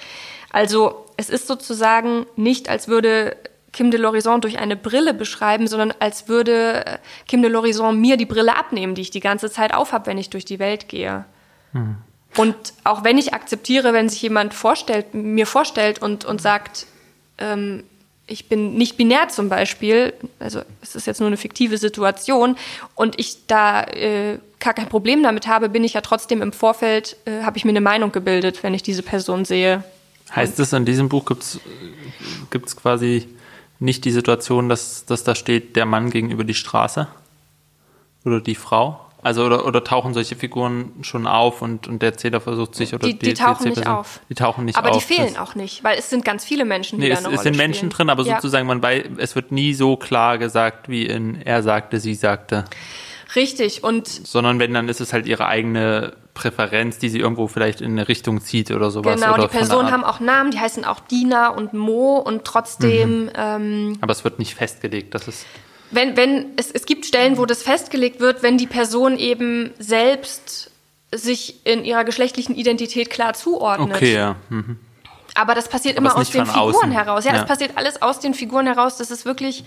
Also es ist sozusagen nicht, als würde Kim de l'Horizon durch eine Brille beschreiben, sondern als würde äh, Kim de l'Horizon mir die Brille abnehmen, die ich die ganze Zeit aufhab, wenn ich durch die Welt gehe. Mhm. Und auch wenn ich akzeptiere, wenn sich jemand vorstellt, mir vorstellt und, und sagt, ähm, ich bin nicht binär zum Beispiel, also es ist jetzt nur eine fiktive Situation und ich da äh, gar kein Problem damit habe, bin ich ja trotzdem im Vorfeld, äh, habe ich mir eine Meinung gebildet, wenn ich diese Person sehe. Heißt es, in diesem Buch gibt es quasi nicht die Situation, dass, dass da steht, der Mann gegenüber die Straße oder die Frau? Also oder, oder tauchen solche Figuren schon auf und, und der Erzähler versucht sich oder die, die, die tauchen nicht auf. Die tauchen nicht aber auf. Aber die fehlen auch nicht, weil es sind ganz viele Menschen, die nee, da eine es, es sind Menschen spielen. drin, aber ja. sozusagen man bei, es wird nie so klar gesagt, wie in er sagte, sie sagte. Richtig und sondern wenn dann ist es halt ihre eigene Präferenz, die sie irgendwo vielleicht in eine Richtung zieht oder sowas. Genau, oder die Personen haben auch Namen, die heißen auch Dina und Mo und trotzdem. Mhm. Ähm, aber es wird nicht festgelegt, das ist wenn, wenn, es, es gibt Stellen, wo das festgelegt wird, wenn die Person eben selbst sich in ihrer geschlechtlichen Identität klar zuordnet. Okay, ja. Mhm. Aber das passiert Aber immer aus den Figuren außen. heraus. Ja, ja, das passiert alles aus den Figuren heraus. Das ist wirklich,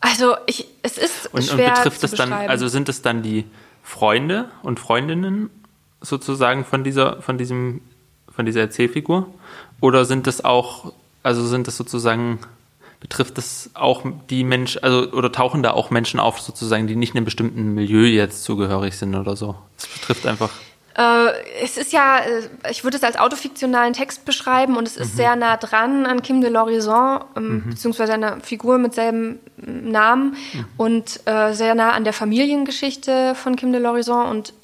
also ich, es ist und, schwer und betrifft zu es dann, also sind es dann die Freunde und Freundinnen sozusagen von dieser, von diesem, von dieser Erzählfigur? Oder sind es auch, also sind es sozusagen betrifft es auch die Menschen, also oder tauchen da auch Menschen auf, sozusagen, die nicht einem bestimmten Milieu jetzt zugehörig sind oder so? Es betrifft einfach. Äh, es ist ja, äh, ich würde es als autofiktionalen Text beschreiben und es ist mhm. sehr nah dran an Kim de l'Horizon, ähm, mhm. beziehungsweise einer Figur mit selben Namen mhm. und äh, sehr nah an der Familiengeschichte von Kim de l'Horizon und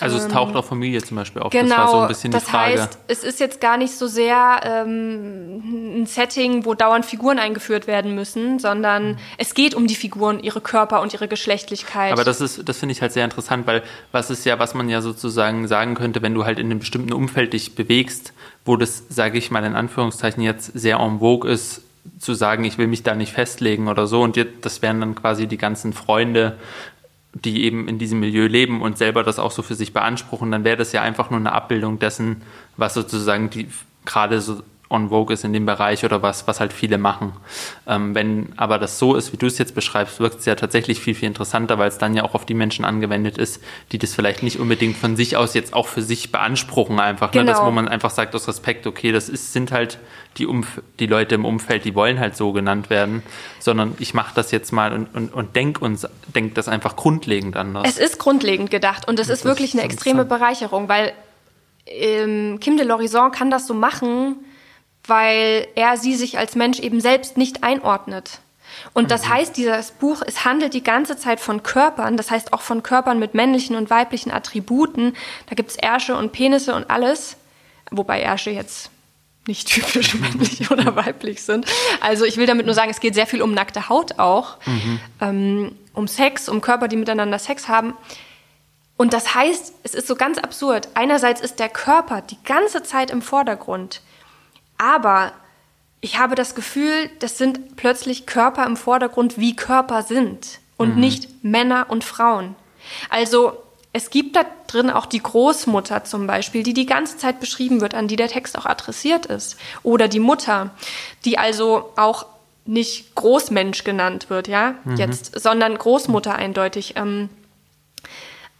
also es taucht ähm, auch Familie zum Beispiel auf. Genau, das war so ein bisschen das die Frage. heißt, es ist jetzt gar nicht so sehr ähm, ein Setting, wo dauernd Figuren eingeführt werden müssen, sondern mhm. es geht um die Figuren, ihre Körper und ihre Geschlechtlichkeit. Aber das ist, das finde ich halt sehr interessant, weil was ist ja, was man ja sozusagen sagen könnte, wenn du halt in einem bestimmten Umfeld dich bewegst, wo das, sage ich mal in Anführungszeichen jetzt sehr en vogue ist, zu sagen, ich will mich da nicht festlegen oder so. Und das wären dann quasi die ganzen Freunde, die eben in diesem Milieu leben und selber das auch so für sich beanspruchen, dann wäre das ja einfach nur eine Abbildung dessen, was sozusagen die gerade so on vogue ist in dem Bereich oder was, was halt viele machen. Ähm, wenn aber das so ist, wie du es jetzt beschreibst, wirkt es ja tatsächlich viel, viel interessanter, weil es dann ja auch auf die Menschen angewendet ist, die das vielleicht nicht unbedingt von sich aus jetzt auch für sich beanspruchen einfach. Genau. Ne? Das, wo man einfach sagt aus Respekt, okay, das ist, sind halt die, Umf die Leute im Umfeld, die wollen halt so genannt werden, sondern ich mache das jetzt mal und, und, und denk uns, denk das einfach grundlegend anders. Es ist grundlegend gedacht und es ist wirklich eine extreme Bereicherung, weil ähm, Kim de l'Horizon kann das so machen, weil er sie sich als Mensch eben selbst nicht einordnet. Und das mhm. heißt, dieses Buch, es handelt die ganze Zeit von Körpern, das heißt auch von Körpern mit männlichen und weiblichen Attributen. Da gibt's Ärsche und Penisse und alles, wobei Ärsche jetzt nicht typisch männlich oder weiblich sind. Also ich will damit nur sagen, es geht sehr viel um nackte Haut auch, mhm. ähm, um Sex, um Körper, die miteinander Sex haben. Und das heißt, es ist so ganz absurd. Einerseits ist der Körper die ganze Zeit im Vordergrund. Aber ich habe das Gefühl, das sind plötzlich Körper im Vordergrund, wie Körper sind und mhm. nicht Männer und Frauen. Also es gibt da drin auch die Großmutter zum Beispiel, die die ganze Zeit beschrieben wird, an die der Text auch adressiert ist. Oder die Mutter, die also auch nicht Großmensch genannt wird, ja, mhm. jetzt, sondern Großmutter eindeutig. Ähm,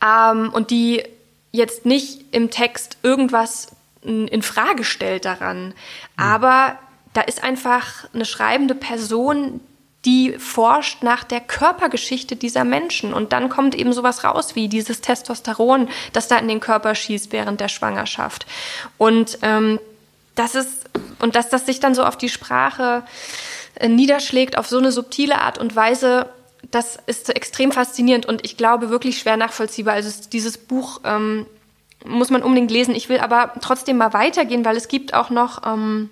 ähm, und die jetzt nicht im Text irgendwas in Frage stellt daran. Aber da ist einfach eine schreibende Person, die forscht nach der Körpergeschichte dieser Menschen. Und dann kommt eben sowas raus wie dieses Testosteron, das da in den Körper schießt während der Schwangerschaft. Und ähm, das ist, und dass das sich dann so auf die Sprache äh, niederschlägt, auf so eine subtile Art und Weise, das ist extrem faszinierend und ich glaube wirklich schwer nachvollziehbar. Also dieses Buch ähm, muss man unbedingt lesen. Ich will aber trotzdem mal weitergehen, weil es gibt auch noch ähm,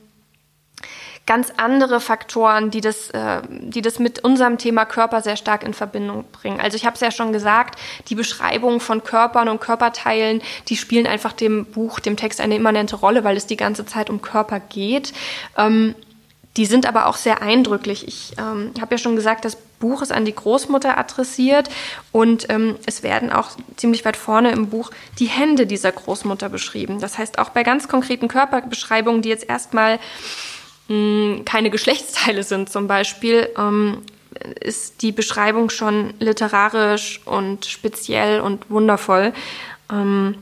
ganz andere Faktoren, die das, äh, die das mit unserem Thema Körper sehr stark in Verbindung bringen. Also ich habe es ja schon gesagt, die Beschreibung von Körpern und Körperteilen, die spielen einfach dem Buch, dem Text eine immanente Rolle, weil es die ganze Zeit um Körper geht. Ähm, die sind aber auch sehr eindrücklich. Ich ähm, habe ja schon gesagt, das Buch ist an die Großmutter adressiert und ähm, es werden auch ziemlich weit vorne im Buch die Hände dieser Großmutter beschrieben. Das heißt, auch bei ganz konkreten Körperbeschreibungen, die jetzt erstmal mh, keine Geschlechtsteile sind zum Beispiel, ähm, ist die Beschreibung schon literarisch und speziell und wundervoll. Ähm,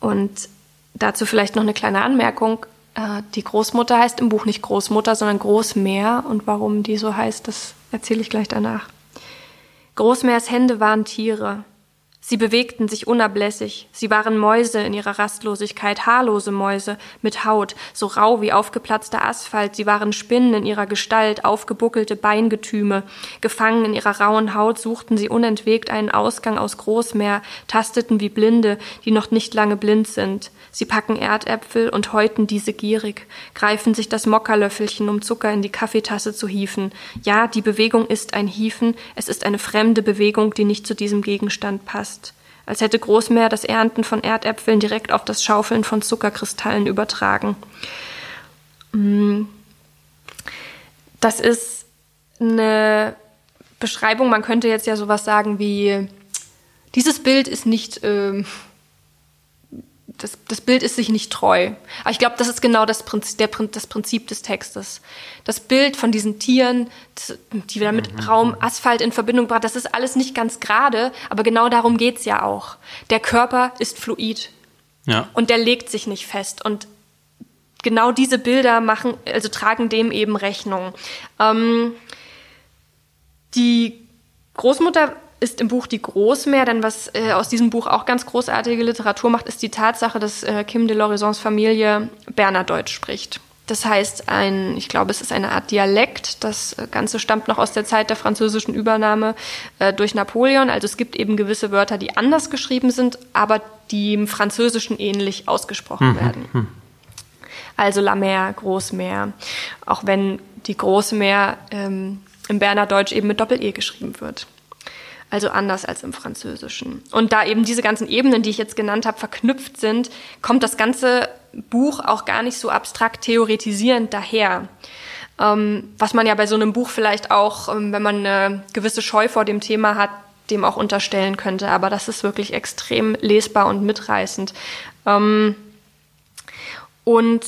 und dazu vielleicht noch eine kleine Anmerkung. Äh, die Großmutter heißt im Buch nicht Großmutter, sondern Großmeer. Und warum die so heißt, das erzähle ich gleich danach. Großmeers Hände waren Tiere. Sie bewegten sich unablässig, sie waren Mäuse in ihrer Rastlosigkeit, haarlose Mäuse, mit Haut, so rau wie aufgeplatzter Asphalt, sie waren Spinnen in ihrer Gestalt, aufgebuckelte Beingetüme, gefangen in ihrer rauen Haut suchten sie unentwegt einen Ausgang aus Großmeer, tasteten wie Blinde, die noch nicht lange blind sind. Sie packen Erdäpfel und häuten diese gierig, greifen sich das Mokkerlöffelchen, um Zucker in die Kaffeetasse zu hieven. Ja, die Bewegung ist ein Hieven, es ist eine fremde Bewegung, die nicht zu diesem Gegenstand passt. Als hätte Großmeer das Ernten von Erdäpfeln direkt auf das Schaufeln von Zuckerkristallen übertragen. Mm. Das ist eine Beschreibung, man könnte jetzt ja sowas sagen wie, dieses Bild ist nicht äh, das, das Bild ist sich nicht treu. Aber ich glaube, das ist genau das Prinzip, der, das Prinzip des Textes. Das Bild von diesen Tieren, die wir mit mhm. Raum, Asphalt in Verbindung brachten, das ist alles nicht ganz gerade, aber genau darum geht's ja auch. Der Körper ist fluid. Ja. Und der legt sich nicht fest. Und genau diese Bilder machen, also tragen dem eben Rechnung. Ähm, die Großmutter ist im Buch Die Großmeer, denn was äh, aus diesem Buch auch ganz großartige Literatur macht, ist die Tatsache, dass äh, Kim de l'Horizons Familie Bernerdeutsch spricht. Das heißt, ein, ich glaube, es ist eine Art Dialekt. Das Ganze stammt noch aus der Zeit der französischen Übernahme äh, durch Napoleon. Also es gibt eben gewisse Wörter, die anders geschrieben sind, aber die im Französischen ähnlich ausgesprochen mhm. werden. Mhm. Also La Mer, Großmeer. Auch wenn die Großmeer ähm, im Bernerdeutsch eben mit Doppel-E geschrieben wird also anders als im Französischen. Und da eben diese ganzen Ebenen, die ich jetzt genannt habe, verknüpft sind, kommt das ganze Buch auch gar nicht so abstrakt theoretisierend daher. Ähm, was man ja bei so einem Buch vielleicht auch, ähm, wenn man eine gewisse Scheu vor dem Thema hat, dem auch unterstellen könnte. Aber das ist wirklich extrem lesbar und mitreißend. Ähm, und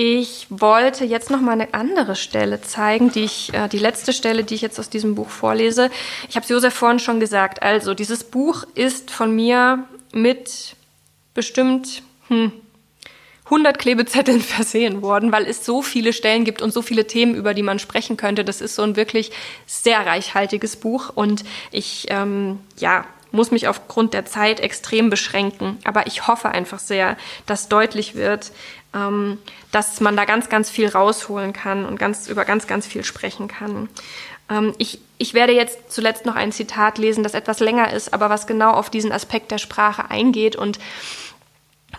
ich wollte jetzt noch mal eine andere Stelle zeigen, die ich, äh, die letzte Stelle, die ich jetzt aus diesem Buch vorlese. Ich habe es Josef vorhin schon gesagt. Also, dieses Buch ist von mir mit bestimmt hm, 100 Klebezetteln versehen worden, weil es so viele Stellen gibt und so viele Themen, über die man sprechen könnte. Das ist so ein wirklich sehr reichhaltiges Buch und ich, ähm, ja, muss mich aufgrund der Zeit extrem beschränken. Aber ich hoffe einfach sehr, dass deutlich wird, ähm, dass man da ganz, ganz viel rausholen kann und ganz, über ganz, ganz viel sprechen kann. Ähm, ich, ich werde jetzt zuletzt noch ein Zitat lesen, das etwas länger ist, aber was genau auf diesen Aspekt der Sprache eingeht und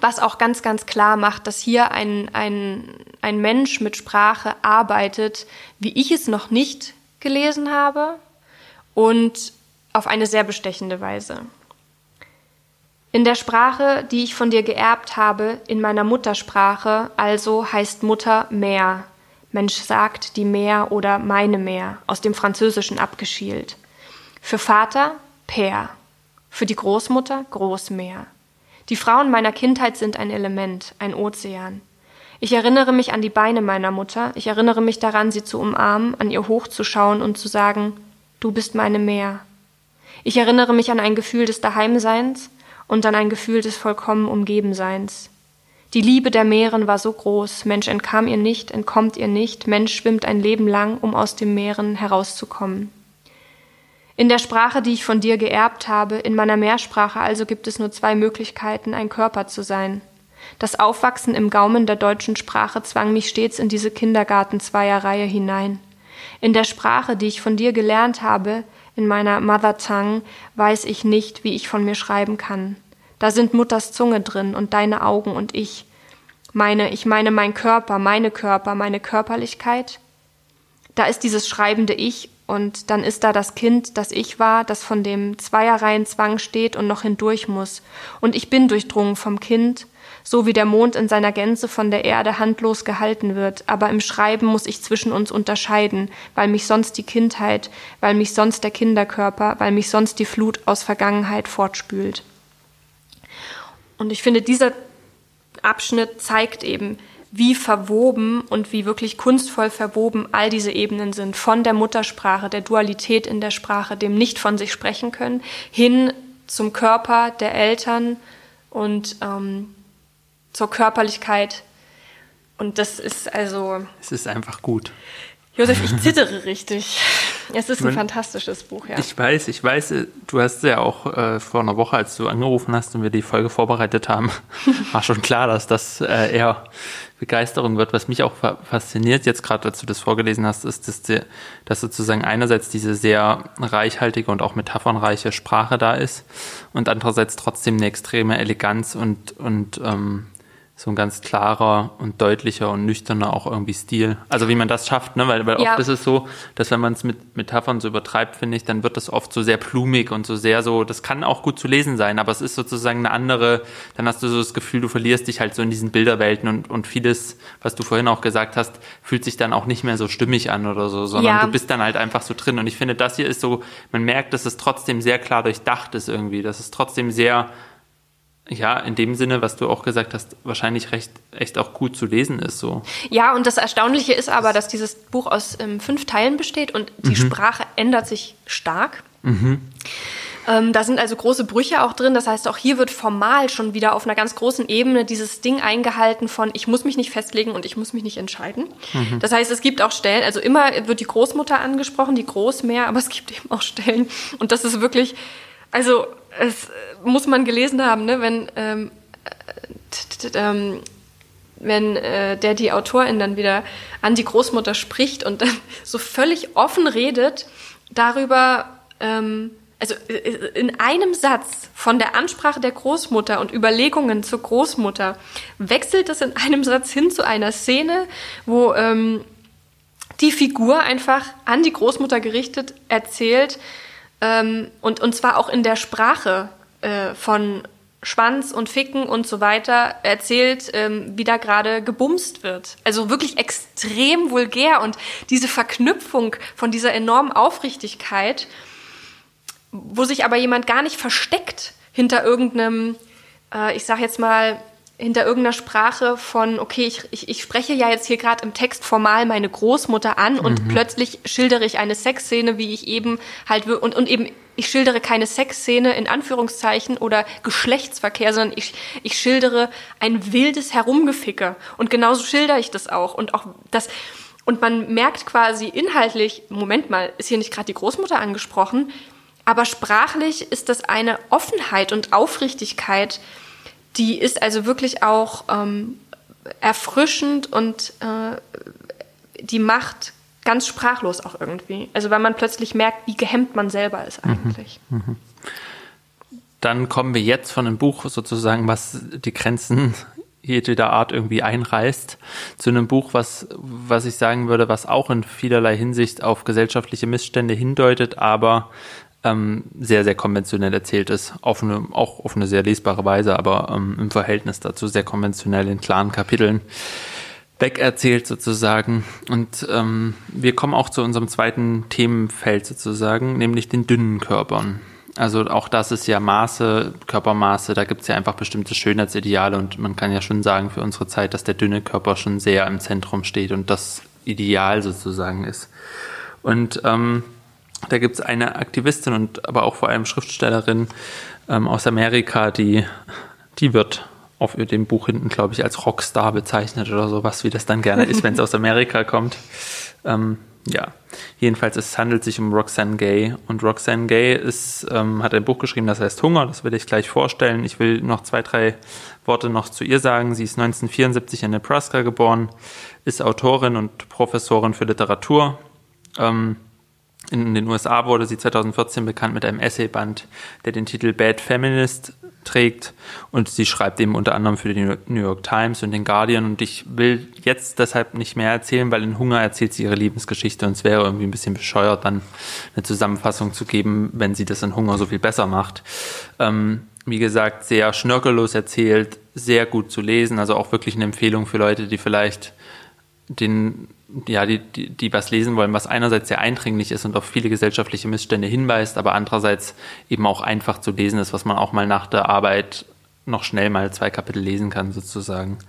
was auch ganz, ganz klar macht, dass hier ein, ein, ein Mensch mit Sprache arbeitet, wie ich es noch nicht gelesen habe und auf eine sehr bestechende Weise. In der Sprache, die ich von dir geerbt habe, in meiner Muttersprache, also heißt Mutter Meer. Mensch sagt die Meer oder meine Meer, aus dem Französischen abgeschielt. Für Vater Père, für die Großmutter Großmeer. Die Frauen meiner Kindheit sind ein Element, ein Ozean. Ich erinnere mich an die Beine meiner Mutter, ich erinnere mich daran, sie zu umarmen, an ihr hochzuschauen und zu sagen, du bist meine Meer. Ich erinnere mich an ein Gefühl des Daheimseins, und dann ein Gefühl des vollkommen Umgebenseins. Die Liebe der Meeren war so groß, Mensch entkam ihr nicht, entkommt ihr nicht, Mensch schwimmt ein Leben lang, um aus dem Meeren herauszukommen. In der Sprache, die ich von dir geerbt habe, in meiner Mehrsprache also gibt es nur zwei Möglichkeiten, ein Körper zu sein. Das Aufwachsen im Gaumen der deutschen Sprache zwang mich stets in diese Kindergarten-Zweierreihe hinein. In der Sprache, die ich von dir gelernt habe, in meiner Mother Tongue, weiß ich nicht, wie ich von mir schreiben kann. Da sind Mutters Zunge drin und deine Augen und ich. Meine, ich meine mein Körper, meine Körper, meine Körperlichkeit. Da ist dieses schreibende Ich und dann ist da das Kind, das ich war, das von dem Zweierreihen-Zwang steht und noch hindurch muss. Und ich bin durchdrungen vom Kind so wie der Mond in seiner Gänze von der Erde handlos gehalten wird, aber im Schreiben muss ich zwischen uns unterscheiden, weil mich sonst die Kindheit, weil mich sonst der Kinderkörper, weil mich sonst die Flut aus Vergangenheit fortspült. Und ich finde, dieser Abschnitt zeigt eben, wie verwoben und wie wirklich kunstvoll verwoben all diese Ebenen sind, von der Muttersprache, der Dualität in der Sprache, dem nicht von sich sprechen können, hin zum Körper der Eltern und ähm, zur Körperlichkeit. Und das ist also. Es ist einfach gut. Josef, ich zittere richtig. Es ist ein fantastisches Buch, ja. Ich weiß, ich weiß, du hast ja auch äh, vor einer Woche, als du angerufen hast und wir die Folge vorbereitet haben, war schon klar, dass das äh, eher Begeisterung wird. Was mich auch fasziniert, jetzt gerade, als du das vorgelesen hast, ist, dass, die, dass sozusagen einerseits diese sehr reichhaltige und auch metaphernreiche Sprache da ist und andererseits trotzdem eine extreme Eleganz und, und ähm, so ein ganz klarer und deutlicher und nüchterner auch irgendwie Stil. Also wie man das schafft, ne? weil, weil ja. oft ist es so, dass wenn man es mit Metaphern so übertreibt, finde ich, dann wird das oft so sehr plumig und so sehr so, das kann auch gut zu lesen sein, aber es ist sozusagen eine andere, dann hast du so das Gefühl, du verlierst dich halt so in diesen Bilderwelten und, und vieles, was du vorhin auch gesagt hast, fühlt sich dann auch nicht mehr so stimmig an oder so, sondern ja. du bist dann halt einfach so drin und ich finde, das hier ist so, man merkt, dass es trotzdem sehr klar durchdacht ist irgendwie, dass es trotzdem sehr ja, in dem Sinne, was du auch gesagt hast, wahrscheinlich recht, echt auch gut zu lesen ist. So. Ja, und das Erstaunliche ist aber, dass dieses Buch aus ähm, fünf Teilen besteht und die mhm. Sprache ändert sich stark. Mhm. Ähm, da sind also große Brüche auch drin. Das heißt, auch hier wird formal schon wieder auf einer ganz großen Ebene dieses Ding eingehalten von, ich muss mich nicht festlegen und ich muss mich nicht entscheiden. Mhm. Das heißt, es gibt auch Stellen, also immer wird die Großmutter angesprochen, die Großmeer, aber es gibt eben auch Stellen. Und das ist wirklich, also es muss man gelesen haben, ne? wenn, ähm, ähm, wenn äh, der die Autorin dann wieder an die Großmutter spricht und dann so völlig offen redet darüber, ähm, also äh, in einem Satz von der Ansprache der Großmutter und Überlegungen zur Großmutter wechselt es in einem Satz hin zu einer Szene, wo ähm, die Figur einfach an die Großmutter gerichtet erzählt, ähm, und, und zwar auch in der Sprache äh, von Schwanz und Ficken und so weiter erzählt, ähm, wie da gerade gebumst wird. Also wirklich extrem vulgär und diese Verknüpfung von dieser enormen Aufrichtigkeit, wo sich aber jemand gar nicht versteckt hinter irgendeinem, äh, ich sag jetzt mal, hinter irgendeiner Sprache von, okay, ich, ich, ich spreche ja jetzt hier gerade im Text formal meine Großmutter an und mhm. plötzlich schildere ich eine Sexszene, wie ich eben halt, und, und eben, ich schildere keine Sexszene in Anführungszeichen oder Geschlechtsverkehr, sondern ich, ich schildere ein wildes Herumgeficke. Und genauso schildere ich das auch. Und auch das, und man merkt quasi inhaltlich, Moment mal, ist hier nicht gerade die Großmutter angesprochen, aber sprachlich ist das eine Offenheit und Aufrichtigkeit, die ist also wirklich auch ähm, erfrischend und äh, die macht ganz sprachlos auch irgendwie. Also weil man plötzlich merkt, wie gehemmt man selber ist mhm. eigentlich. Mhm. Dann kommen wir jetzt von einem Buch sozusagen, was die Grenzen jeder Art irgendwie einreißt, zu einem Buch, was, was ich sagen würde, was auch in vielerlei Hinsicht auf gesellschaftliche Missstände hindeutet, aber ähm, sehr, sehr konventionell erzählt ist. Auf eine, auch auf eine sehr lesbare Weise, aber ähm, im Verhältnis dazu sehr konventionell in klaren Kapiteln wegerzählt sozusagen. Und ähm, wir kommen auch zu unserem zweiten Themenfeld sozusagen, nämlich den dünnen Körpern. Also auch das ist ja Maße, Körpermaße, da gibt es ja einfach bestimmte Schönheitsideale und man kann ja schon sagen für unsere Zeit, dass der dünne Körper schon sehr im Zentrum steht und das Ideal sozusagen ist. Und ähm, da gibt es eine Aktivistin und aber auch vor allem Schriftstellerin ähm, aus Amerika, die, die wird auf dem Buch hinten, glaube ich, als Rockstar bezeichnet oder sowas, wie das dann gerne ist, wenn es aus Amerika kommt. Ähm, ja, jedenfalls es handelt sich um Roxanne Gay und Roxanne Gay ist, ähm, hat ein Buch geschrieben, das heißt Hunger, das will ich gleich vorstellen. Ich will noch zwei, drei Worte noch zu ihr sagen. Sie ist 1974 in Nebraska geboren, ist Autorin und Professorin für Literatur. Ähm, in den USA wurde sie 2014 bekannt mit einem Essayband, der den Titel Bad Feminist trägt. Und sie schreibt eben unter anderem für die New York Times und den Guardian. Und ich will jetzt deshalb nicht mehr erzählen, weil in Hunger erzählt sie ihre Lebensgeschichte. Und es wäre irgendwie ein bisschen bescheuert, dann eine Zusammenfassung zu geben, wenn sie das in Hunger so viel besser macht. Ähm, wie gesagt, sehr schnörkellos erzählt, sehr gut zu lesen, also auch wirklich eine Empfehlung für Leute, die vielleicht den, ja, die, die, die was lesen wollen, was einerseits sehr eindringlich ist und auf viele gesellschaftliche Missstände hinweist, aber andererseits eben auch einfach zu lesen ist, was man auch mal nach der Arbeit noch schnell mal zwei Kapitel lesen kann, sozusagen.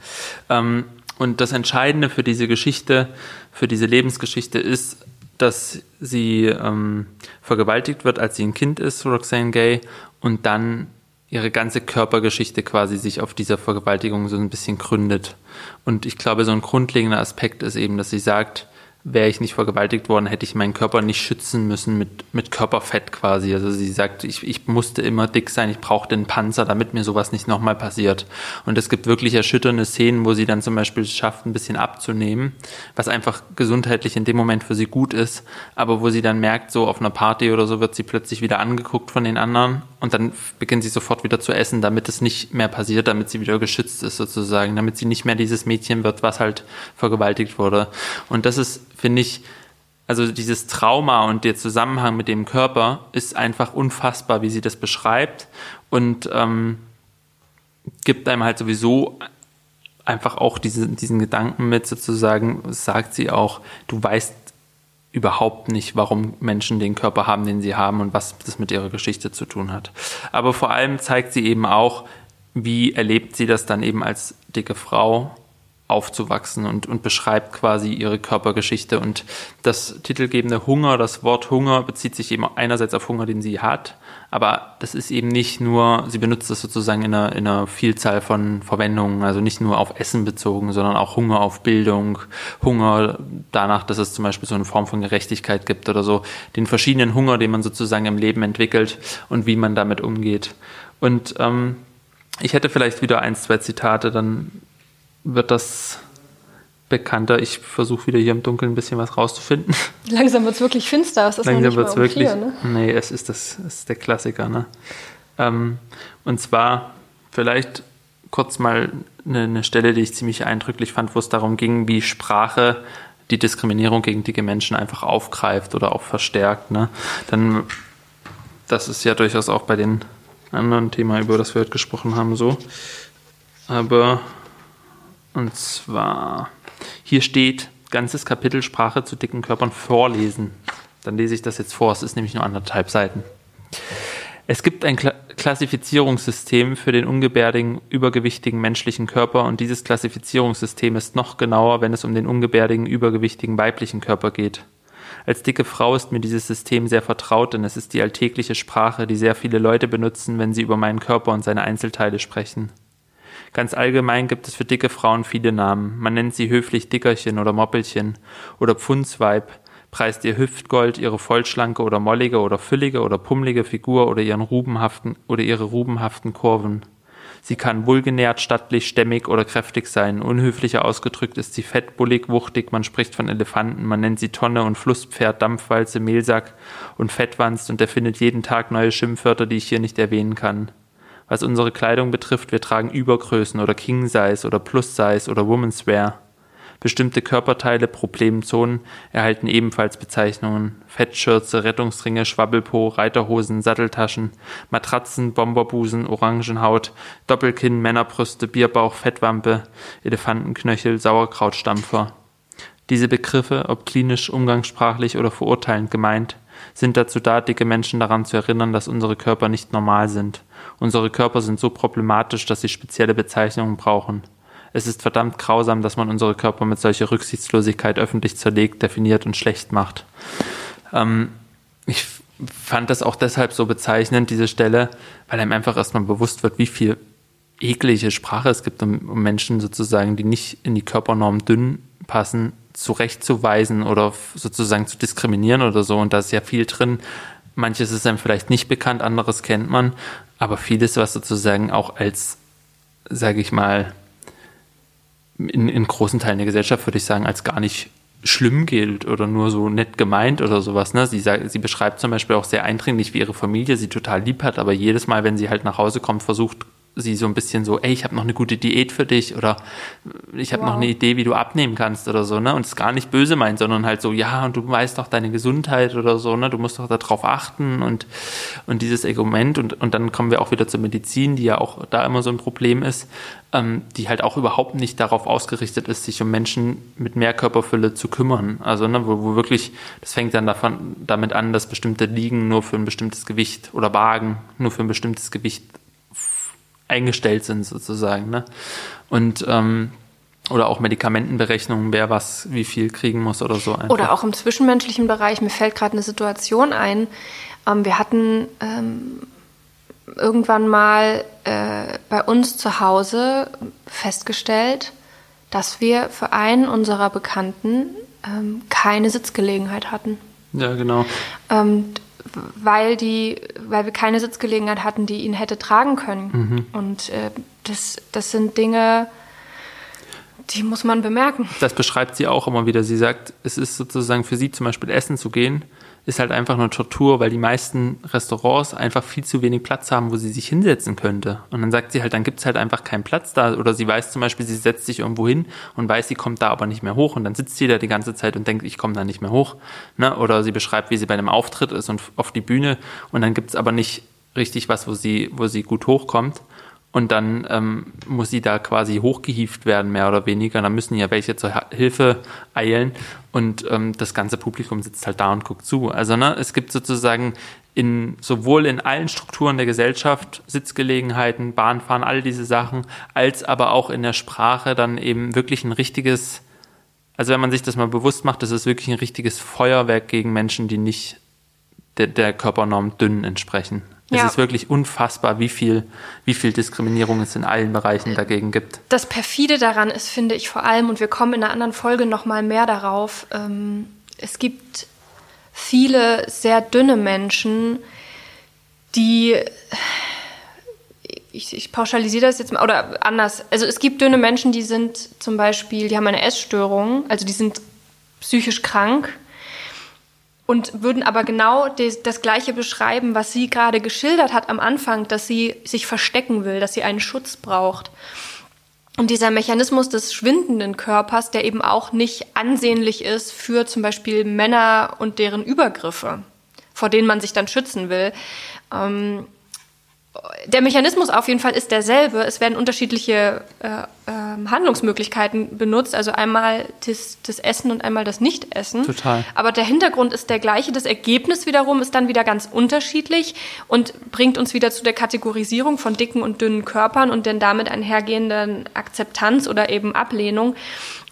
Ähm, und das Entscheidende für diese Geschichte, für diese Lebensgeschichte ist, dass sie ähm, vergewaltigt wird, als sie ein Kind ist, Roxane Gay, und dann ihre ganze Körpergeschichte quasi sich auf dieser Vergewaltigung so ein bisschen gründet. Und ich glaube, so ein grundlegender Aspekt ist eben, dass sie sagt, wäre ich nicht vergewaltigt worden, hätte ich meinen Körper nicht schützen müssen mit, mit Körperfett quasi. Also sie sagt, ich, ich musste immer dick sein, ich brauchte einen Panzer, damit mir sowas nicht nochmal passiert. Und es gibt wirklich erschütternde Szenen, wo sie dann zum Beispiel schafft, ein bisschen abzunehmen, was einfach gesundheitlich in dem Moment für sie gut ist, aber wo sie dann merkt, so auf einer Party oder so wird sie plötzlich wieder angeguckt von den anderen und dann beginnt sie sofort wieder zu essen, damit es nicht mehr passiert, damit sie wieder geschützt ist sozusagen, damit sie nicht mehr dieses Mädchen wird, was halt vergewaltigt wurde. Und das ist finde ich, also dieses Trauma und der Zusammenhang mit dem Körper ist einfach unfassbar, wie sie das beschreibt und ähm, gibt einem halt sowieso einfach auch diese, diesen Gedanken mit, sozusagen, sagt sie auch, du weißt überhaupt nicht, warum Menschen den Körper haben, den sie haben und was das mit ihrer Geschichte zu tun hat. Aber vor allem zeigt sie eben auch, wie erlebt sie das dann eben als dicke Frau aufzuwachsen und, und beschreibt quasi ihre Körpergeschichte. Und das titelgebende Hunger, das Wort Hunger bezieht sich eben einerseits auf Hunger, den sie hat, aber das ist eben nicht nur, sie benutzt das sozusagen in einer, in einer Vielzahl von Verwendungen, also nicht nur auf Essen bezogen, sondern auch Hunger auf Bildung, Hunger danach, dass es zum Beispiel so eine Form von Gerechtigkeit gibt oder so, den verschiedenen Hunger, den man sozusagen im Leben entwickelt und wie man damit umgeht. Und ähm, ich hätte vielleicht wieder ein, zwei Zitate dann wird das bekannter. Ich versuche wieder hier im Dunkeln ein bisschen was rauszufinden. Langsam wird es wirklich finster. Es ist Langsam wird es um wirklich. Vier, ne? Nee, es ist, das, es ist der Klassiker. Ne? Ähm, und zwar vielleicht kurz mal eine, eine, Stelle, die ich ziemlich eindrücklich fand, wo es darum ging, wie Sprache die Diskriminierung gegen dicke Menschen einfach aufgreift oder auch verstärkt. Ne? Dann, das ist ja durchaus auch bei den anderen Themen, über das wir heute gesprochen haben, so. Aber und zwar, hier steht, ganzes Kapitel Sprache zu dicken Körpern vorlesen. Dann lese ich das jetzt vor, es ist nämlich nur anderthalb Seiten. Es gibt ein Kla Klassifizierungssystem für den ungebärdigen, übergewichtigen menschlichen Körper und dieses Klassifizierungssystem ist noch genauer, wenn es um den ungebärdigen, übergewichtigen weiblichen Körper geht. Als dicke Frau ist mir dieses System sehr vertraut, denn es ist die alltägliche Sprache, die sehr viele Leute benutzen, wenn sie über meinen Körper und seine Einzelteile sprechen. Ganz allgemein gibt es für dicke Frauen viele Namen. Man nennt sie höflich Dickerchen oder Moppelchen oder Pfundsweib, preist ihr Hüftgold, ihre vollschlanke oder mollige oder füllige oder pummelige Figur oder ihren rubenhaften oder ihre rubenhaften Kurven. Sie kann wohlgenährt, stattlich, stämmig oder kräftig sein. Unhöflicher ausgedrückt ist sie fett, bullig, wuchtig, man spricht von Elefanten, man nennt sie Tonne und Flusspferd, Dampfwalze, Mehlsack und Fettwanst und erfindet jeden Tag neue Schimpfwörter, die ich hier nicht erwähnen kann. Was unsere Kleidung betrifft, wir tragen Übergrößen oder King Size oder Plus Size oder Women's Wear. Bestimmte Körperteile, Problemzonen erhalten ebenfalls Bezeichnungen. Fettschürze, Rettungsringe, Schwabbelpo, Reiterhosen, Satteltaschen, Matratzen, Bomberbusen, Orangenhaut, Doppelkinn, Männerbrüste, Bierbauch, Fettwampe, Elefantenknöchel, Sauerkrautstampfer. Diese Begriffe, ob klinisch, umgangssprachlich oder verurteilend gemeint, sind dazu da, dicke Menschen daran zu erinnern, dass unsere Körper nicht normal sind. Unsere Körper sind so problematisch, dass sie spezielle Bezeichnungen brauchen. Es ist verdammt grausam, dass man unsere Körper mit solcher Rücksichtslosigkeit öffentlich zerlegt, definiert und schlecht macht. Ähm, ich fand das auch deshalb so bezeichnend, diese Stelle, weil einem einfach erstmal bewusst wird, wie viel eklige Sprache es gibt, um, um Menschen sozusagen, die nicht in die Körpernorm dünn passen, zurechtzuweisen oder sozusagen zu diskriminieren oder so. Und da ist ja viel drin. Manches ist einem vielleicht nicht bekannt, anderes kennt man. Aber vieles, was sozusagen auch als, sage ich mal, in, in großen Teilen der Gesellschaft würde ich sagen, als gar nicht schlimm gilt oder nur so nett gemeint oder sowas. Ne? Sie, sagt, sie beschreibt zum Beispiel auch sehr eindringlich, wie ihre Familie sie total lieb hat, aber jedes Mal, wenn sie halt nach Hause kommt, versucht sie so ein bisschen so, ey, ich habe noch eine gute Diät für dich oder ich habe wow. noch eine Idee, wie du abnehmen kannst oder so, ne? Und es gar nicht böse meint, sondern halt so, ja, und du weißt doch deine Gesundheit oder so, ne? Du musst doch darauf achten und, und dieses Argument und, und dann kommen wir auch wieder zur Medizin, die ja auch da immer so ein Problem ist, ähm, die halt auch überhaupt nicht darauf ausgerichtet ist, sich um Menschen mit mehr Körperfülle zu kümmern. Also, ne, wo, wo wirklich, das fängt dann davon, damit an, dass bestimmte Liegen nur für ein bestimmtes Gewicht oder Wagen nur für ein bestimmtes Gewicht eingestellt sind sozusagen. Ne? Und ähm, oder auch Medikamentenberechnungen, wer was, wie viel kriegen muss oder so. Einfach. Oder auch im zwischenmenschlichen Bereich. Mir fällt gerade eine Situation ein. Ähm, wir hatten ähm, irgendwann mal äh, bei uns zu Hause festgestellt, dass wir für einen unserer Bekannten ähm, keine Sitzgelegenheit hatten. Ja, genau. Ähm, weil die, weil wir keine Sitzgelegenheit hatten, die ihn hätte tragen können. Mhm. Und äh, das, das sind Dinge, die muss man bemerken. Das beschreibt sie auch immer wieder. Sie sagt, es ist sozusagen für sie zum Beispiel essen zu gehen, ist halt einfach nur Tortur, weil die meisten Restaurants einfach viel zu wenig Platz haben, wo sie sich hinsetzen könnte. Und dann sagt sie halt, dann gibt es halt einfach keinen Platz da. Oder sie weiß zum Beispiel, sie setzt sich irgendwo hin und weiß, sie kommt da aber nicht mehr hoch. Und dann sitzt sie da die ganze Zeit und denkt, ich komme da nicht mehr hoch. Ne? Oder sie beschreibt, wie sie bei einem Auftritt ist und auf die Bühne. Und dann gibt es aber nicht richtig was, wo sie, wo sie gut hochkommt. Und dann ähm, muss sie da quasi hochgehieft werden, mehr oder weniger. Dann müssen ja welche zur Hilfe eilen. Und ähm, das ganze Publikum sitzt halt da und guckt zu. Also ne, es gibt sozusagen in sowohl in allen Strukturen der Gesellschaft, Sitzgelegenheiten, Bahnfahren, all diese Sachen, als aber auch in der Sprache dann eben wirklich ein richtiges, also wenn man sich das mal bewusst macht, das ist wirklich ein richtiges Feuerwerk gegen Menschen, die nicht der, der Körpernorm dünn entsprechen. Es ja. ist wirklich unfassbar, wie viel, wie viel Diskriminierung es in allen Bereichen dagegen gibt. Das perfide daran ist, finde ich vor allem, und wir kommen in einer anderen Folge noch mal mehr darauf. Ähm, es gibt viele sehr dünne Menschen, die ich, ich, pauschalisiere das jetzt mal, oder anders. Also es gibt dünne Menschen, die sind zum Beispiel, die haben eine Essstörung, also die sind psychisch krank und würden aber genau das Gleiche beschreiben, was sie gerade geschildert hat am Anfang, dass sie sich verstecken will, dass sie einen Schutz braucht. Und dieser Mechanismus des schwindenden Körpers, der eben auch nicht ansehnlich ist für zum Beispiel Männer und deren Übergriffe, vor denen man sich dann schützen will, ähm, der Mechanismus auf jeden Fall ist derselbe. Es werden unterschiedliche äh, äh, Handlungsmöglichkeiten benutzt, also einmal das, das, Essen und einmal das Nichtessen. Total. Aber der Hintergrund ist der gleiche. Das Ergebnis wiederum ist dann wieder ganz unterschiedlich und bringt uns wieder zu der Kategorisierung von dicken und dünnen Körpern und den damit einhergehenden Akzeptanz oder eben Ablehnung.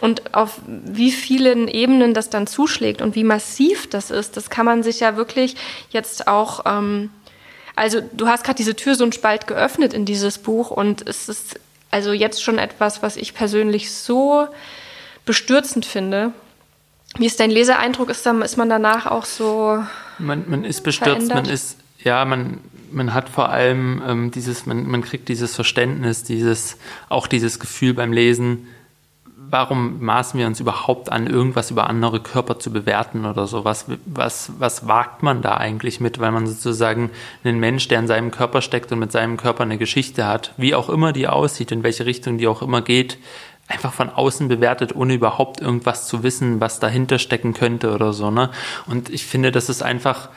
Und auf wie vielen Ebenen das dann zuschlägt und wie massiv das ist, das kann man sich ja wirklich jetzt auch ähm, also du hast gerade diese Tür so ein Spalt geöffnet in dieses Buch und es ist also jetzt schon etwas, was ich persönlich so bestürzend finde. Wie ist dein Leseeindruck? Ist, dann, ist man danach auch so. Man, man ist bestürzt, verändert? man ist, ja, man, man hat vor allem ähm, dieses, man, man kriegt dieses Verständnis, dieses, auch dieses Gefühl beim Lesen, warum maßen wir uns überhaupt an, irgendwas über andere Körper zu bewerten oder so? Was, was, was wagt man da eigentlich mit, weil man sozusagen einen Mensch, der in seinem Körper steckt und mit seinem Körper eine Geschichte hat, wie auch immer die aussieht, in welche Richtung die auch immer geht, einfach von außen bewertet, ohne überhaupt irgendwas zu wissen, was dahinter stecken könnte oder so. Ne? Und ich finde, das ist einfach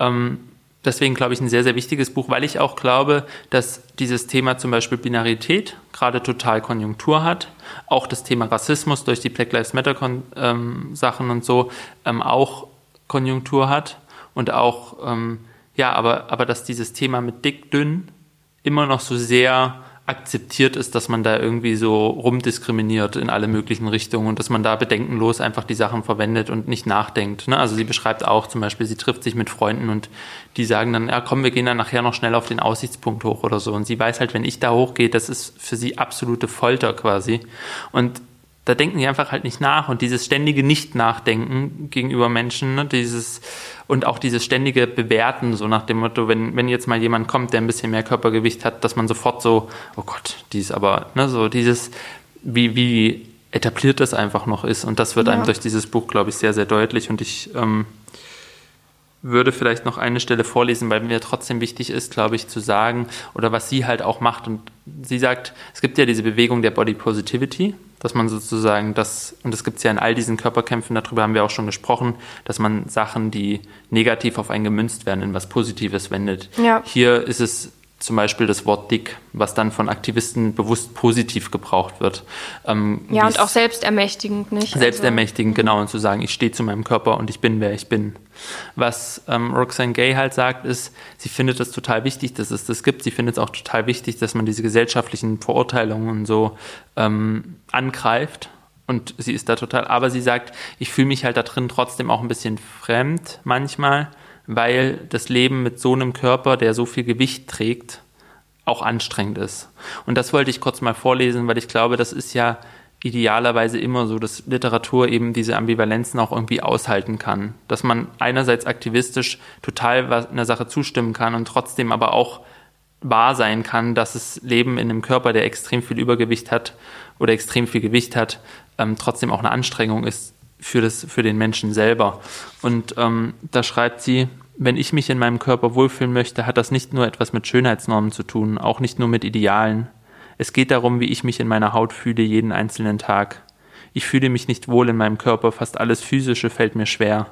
ähm, deswegen glaube ich ein sehr, sehr wichtiges Buch, weil ich auch glaube, dass dieses Thema zum Beispiel Binarität gerade total Konjunktur hat. Auch das Thema Rassismus durch die Black Lives Matter ähm, Sachen und so ähm, auch Konjunktur hat. Und auch, ähm, ja, aber, aber dass dieses Thema mit dick, dünn immer noch so sehr akzeptiert ist, dass man da irgendwie so rumdiskriminiert in alle möglichen Richtungen und dass man da bedenkenlos einfach die Sachen verwendet und nicht nachdenkt. Ne? Also sie beschreibt auch zum Beispiel, sie trifft sich mit Freunden und die sagen dann, ja komm, wir gehen dann nachher noch schnell auf den Aussichtspunkt hoch oder so. Und sie weiß halt, wenn ich da hochgehe, das ist für sie absolute Folter quasi. Und da denken die einfach halt nicht nach und dieses ständige Nicht-Nachdenken gegenüber Menschen, ne, dieses und auch dieses ständige Bewerten, so nach dem Motto, wenn, wenn jetzt mal jemand kommt, der ein bisschen mehr Körpergewicht hat, dass man sofort so, oh Gott, die ist aber, ne, so dieses, wie, wie etabliert das einfach noch ist. Und das wird ja. einem durch dieses Buch, glaube ich, sehr, sehr deutlich. Und ich ähm, würde vielleicht noch eine Stelle vorlesen, weil mir trotzdem wichtig ist, glaube ich, zu sagen, oder was sie halt auch macht. Und sie sagt, es gibt ja diese Bewegung der Body Positivity, dass man sozusagen das, und das gibt es ja in all diesen Körperkämpfen, darüber haben wir auch schon gesprochen, dass man Sachen, die negativ auf einen gemünzt werden, in was Positives wendet. Ja. Hier ist es zum Beispiel das Wort dick, was dann von Aktivisten bewusst positiv gebraucht wird. Ähm, ja, und auch selbstermächtigend, nicht? Selbstermächtigend, also, genau, und zu sagen, ich stehe zu meinem Körper und ich bin, wer ich bin. Was ähm, Roxane Gay halt sagt, ist, sie findet es total wichtig, dass es das gibt. Sie findet es auch total wichtig, dass man diese gesellschaftlichen Verurteilungen und so ähm, angreift. Und sie ist da total, aber sie sagt, ich fühle mich halt da drin trotzdem auch ein bisschen fremd manchmal weil das Leben mit so einem Körper, der so viel Gewicht trägt, auch anstrengend ist. Und das wollte ich kurz mal vorlesen, weil ich glaube, das ist ja idealerweise immer so, dass Literatur eben diese Ambivalenzen auch irgendwie aushalten kann. Dass man einerseits aktivistisch total einer Sache zustimmen kann und trotzdem aber auch wahr sein kann, dass das Leben in einem Körper, der extrem viel Übergewicht hat oder extrem viel Gewicht hat, ähm, trotzdem auch eine Anstrengung ist, für, das, für den Menschen selber. Und ähm, da schreibt sie, wenn ich mich in meinem Körper wohlfühlen möchte, hat das nicht nur etwas mit Schönheitsnormen zu tun, auch nicht nur mit Idealen. Es geht darum, wie ich mich in meiner Haut fühle jeden einzelnen Tag. Ich fühle mich nicht wohl in meinem Körper, fast alles Physische fällt mir schwer.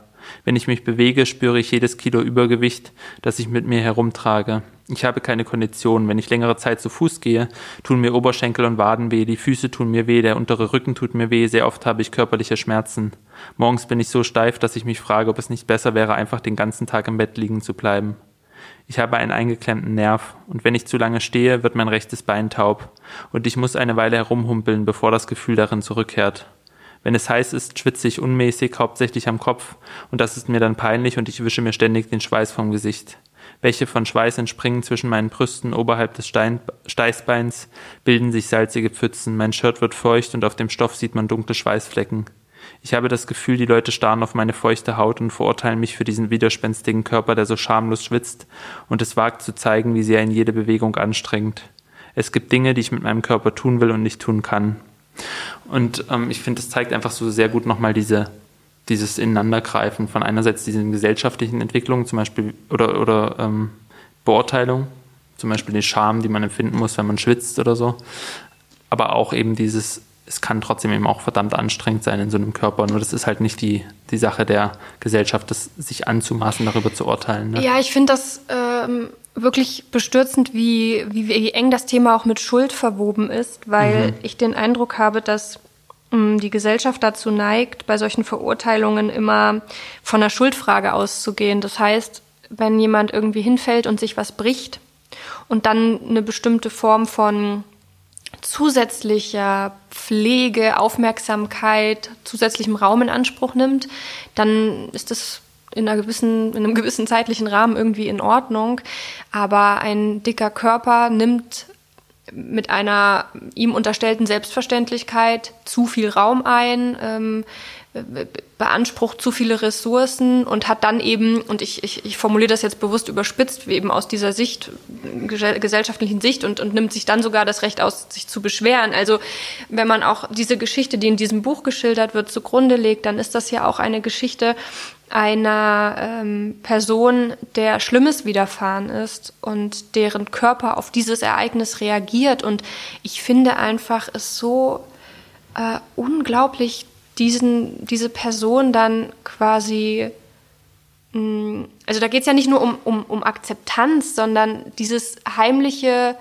Wenn ich mich bewege, spüre ich jedes Kilo Übergewicht, das ich mit mir herumtrage. Ich habe keine Kondition. Wenn ich längere Zeit zu Fuß gehe, tun mir Oberschenkel und Waden weh, die Füße tun mir weh, der untere Rücken tut mir weh, sehr oft habe ich körperliche Schmerzen. Morgens bin ich so steif, dass ich mich frage, ob es nicht besser wäre, einfach den ganzen Tag im Bett liegen zu bleiben. Ich habe einen eingeklemmten Nerv, und wenn ich zu lange stehe, wird mein rechtes Bein taub, und ich muss eine Weile herumhumpeln, bevor das Gefühl darin zurückkehrt. Wenn es heiß ist, schwitze ich unmäßig, hauptsächlich am Kopf, und das ist mir dann peinlich und ich wische mir ständig den Schweiß vom Gesicht. Welche von Schweiß entspringen zwischen meinen Brüsten oberhalb des Stein Steißbeins, bilden sich salzige Pfützen, mein Shirt wird feucht und auf dem Stoff sieht man dunkle Schweißflecken. Ich habe das Gefühl, die Leute starren auf meine feuchte Haut und verurteilen mich für diesen widerspenstigen Körper, der so schamlos schwitzt und es wagt zu zeigen, wie sehr ihn jede Bewegung anstrengt. Es gibt Dinge, die ich mit meinem Körper tun will und nicht tun kann. Und ähm, ich finde, es zeigt einfach so sehr gut nochmal diese, dieses Ineinandergreifen von einerseits diesen gesellschaftlichen Entwicklungen, zum Beispiel, oder, oder ähm, Beurteilung, zum Beispiel die Scham, die man empfinden muss, wenn man schwitzt oder so. Aber auch eben dieses, es kann trotzdem eben auch verdammt anstrengend sein in so einem Körper. Nur das ist halt nicht die, die Sache der Gesellschaft, das sich anzumaßen, darüber zu urteilen. Ne? Ja, ich finde das ähm, wirklich bestürzend, wie, wie, wie eng das Thema auch mit Schuld verwoben ist, weil mhm. ich den Eindruck habe, dass ähm, die Gesellschaft dazu neigt, bei solchen Verurteilungen immer von der Schuldfrage auszugehen. Das heißt, wenn jemand irgendwie hinfällt und sich was bricht und dann eine bestimmte Form von zusätzlicher Pflege, Aufmerksamkeit, zusätzlichem Raum in Anspruch nimmt, dann ist das in, einer gewissen, in einem gewissen zeitlichen Rahmen irgendwie in Ordnung. Aber ein dicker Körper nimmt mit einer ihm unterstellten Selbstverständlichkeit zu viel Raum ein, ähm, beansprucht zu viele Ressourcen und hat dann eben, und ich, ich, ich formuliere das jetzt bewusst überspitzt, eben aus dieser Sicht, gesellschaftlichen Sicht und, und nimmt sich dann sogar das Recht aus, sich zu beschweren. Also wenn man auch diese Geschichte, die in diesem Buch geschildert wird, zugrunde legt, dann ist das ja auch eine Geschichte einer ähm, Person, der Schlimmes widerfahren ist und deren Körper auf dieses Ereignis reagiert. Und ich finde einfach es so äh, unglaublich, diesen, diese Person dann quasi, mh, mm, also da geht es ja nicht nur um, um, um Akzeptanz, sondern dieses heimliche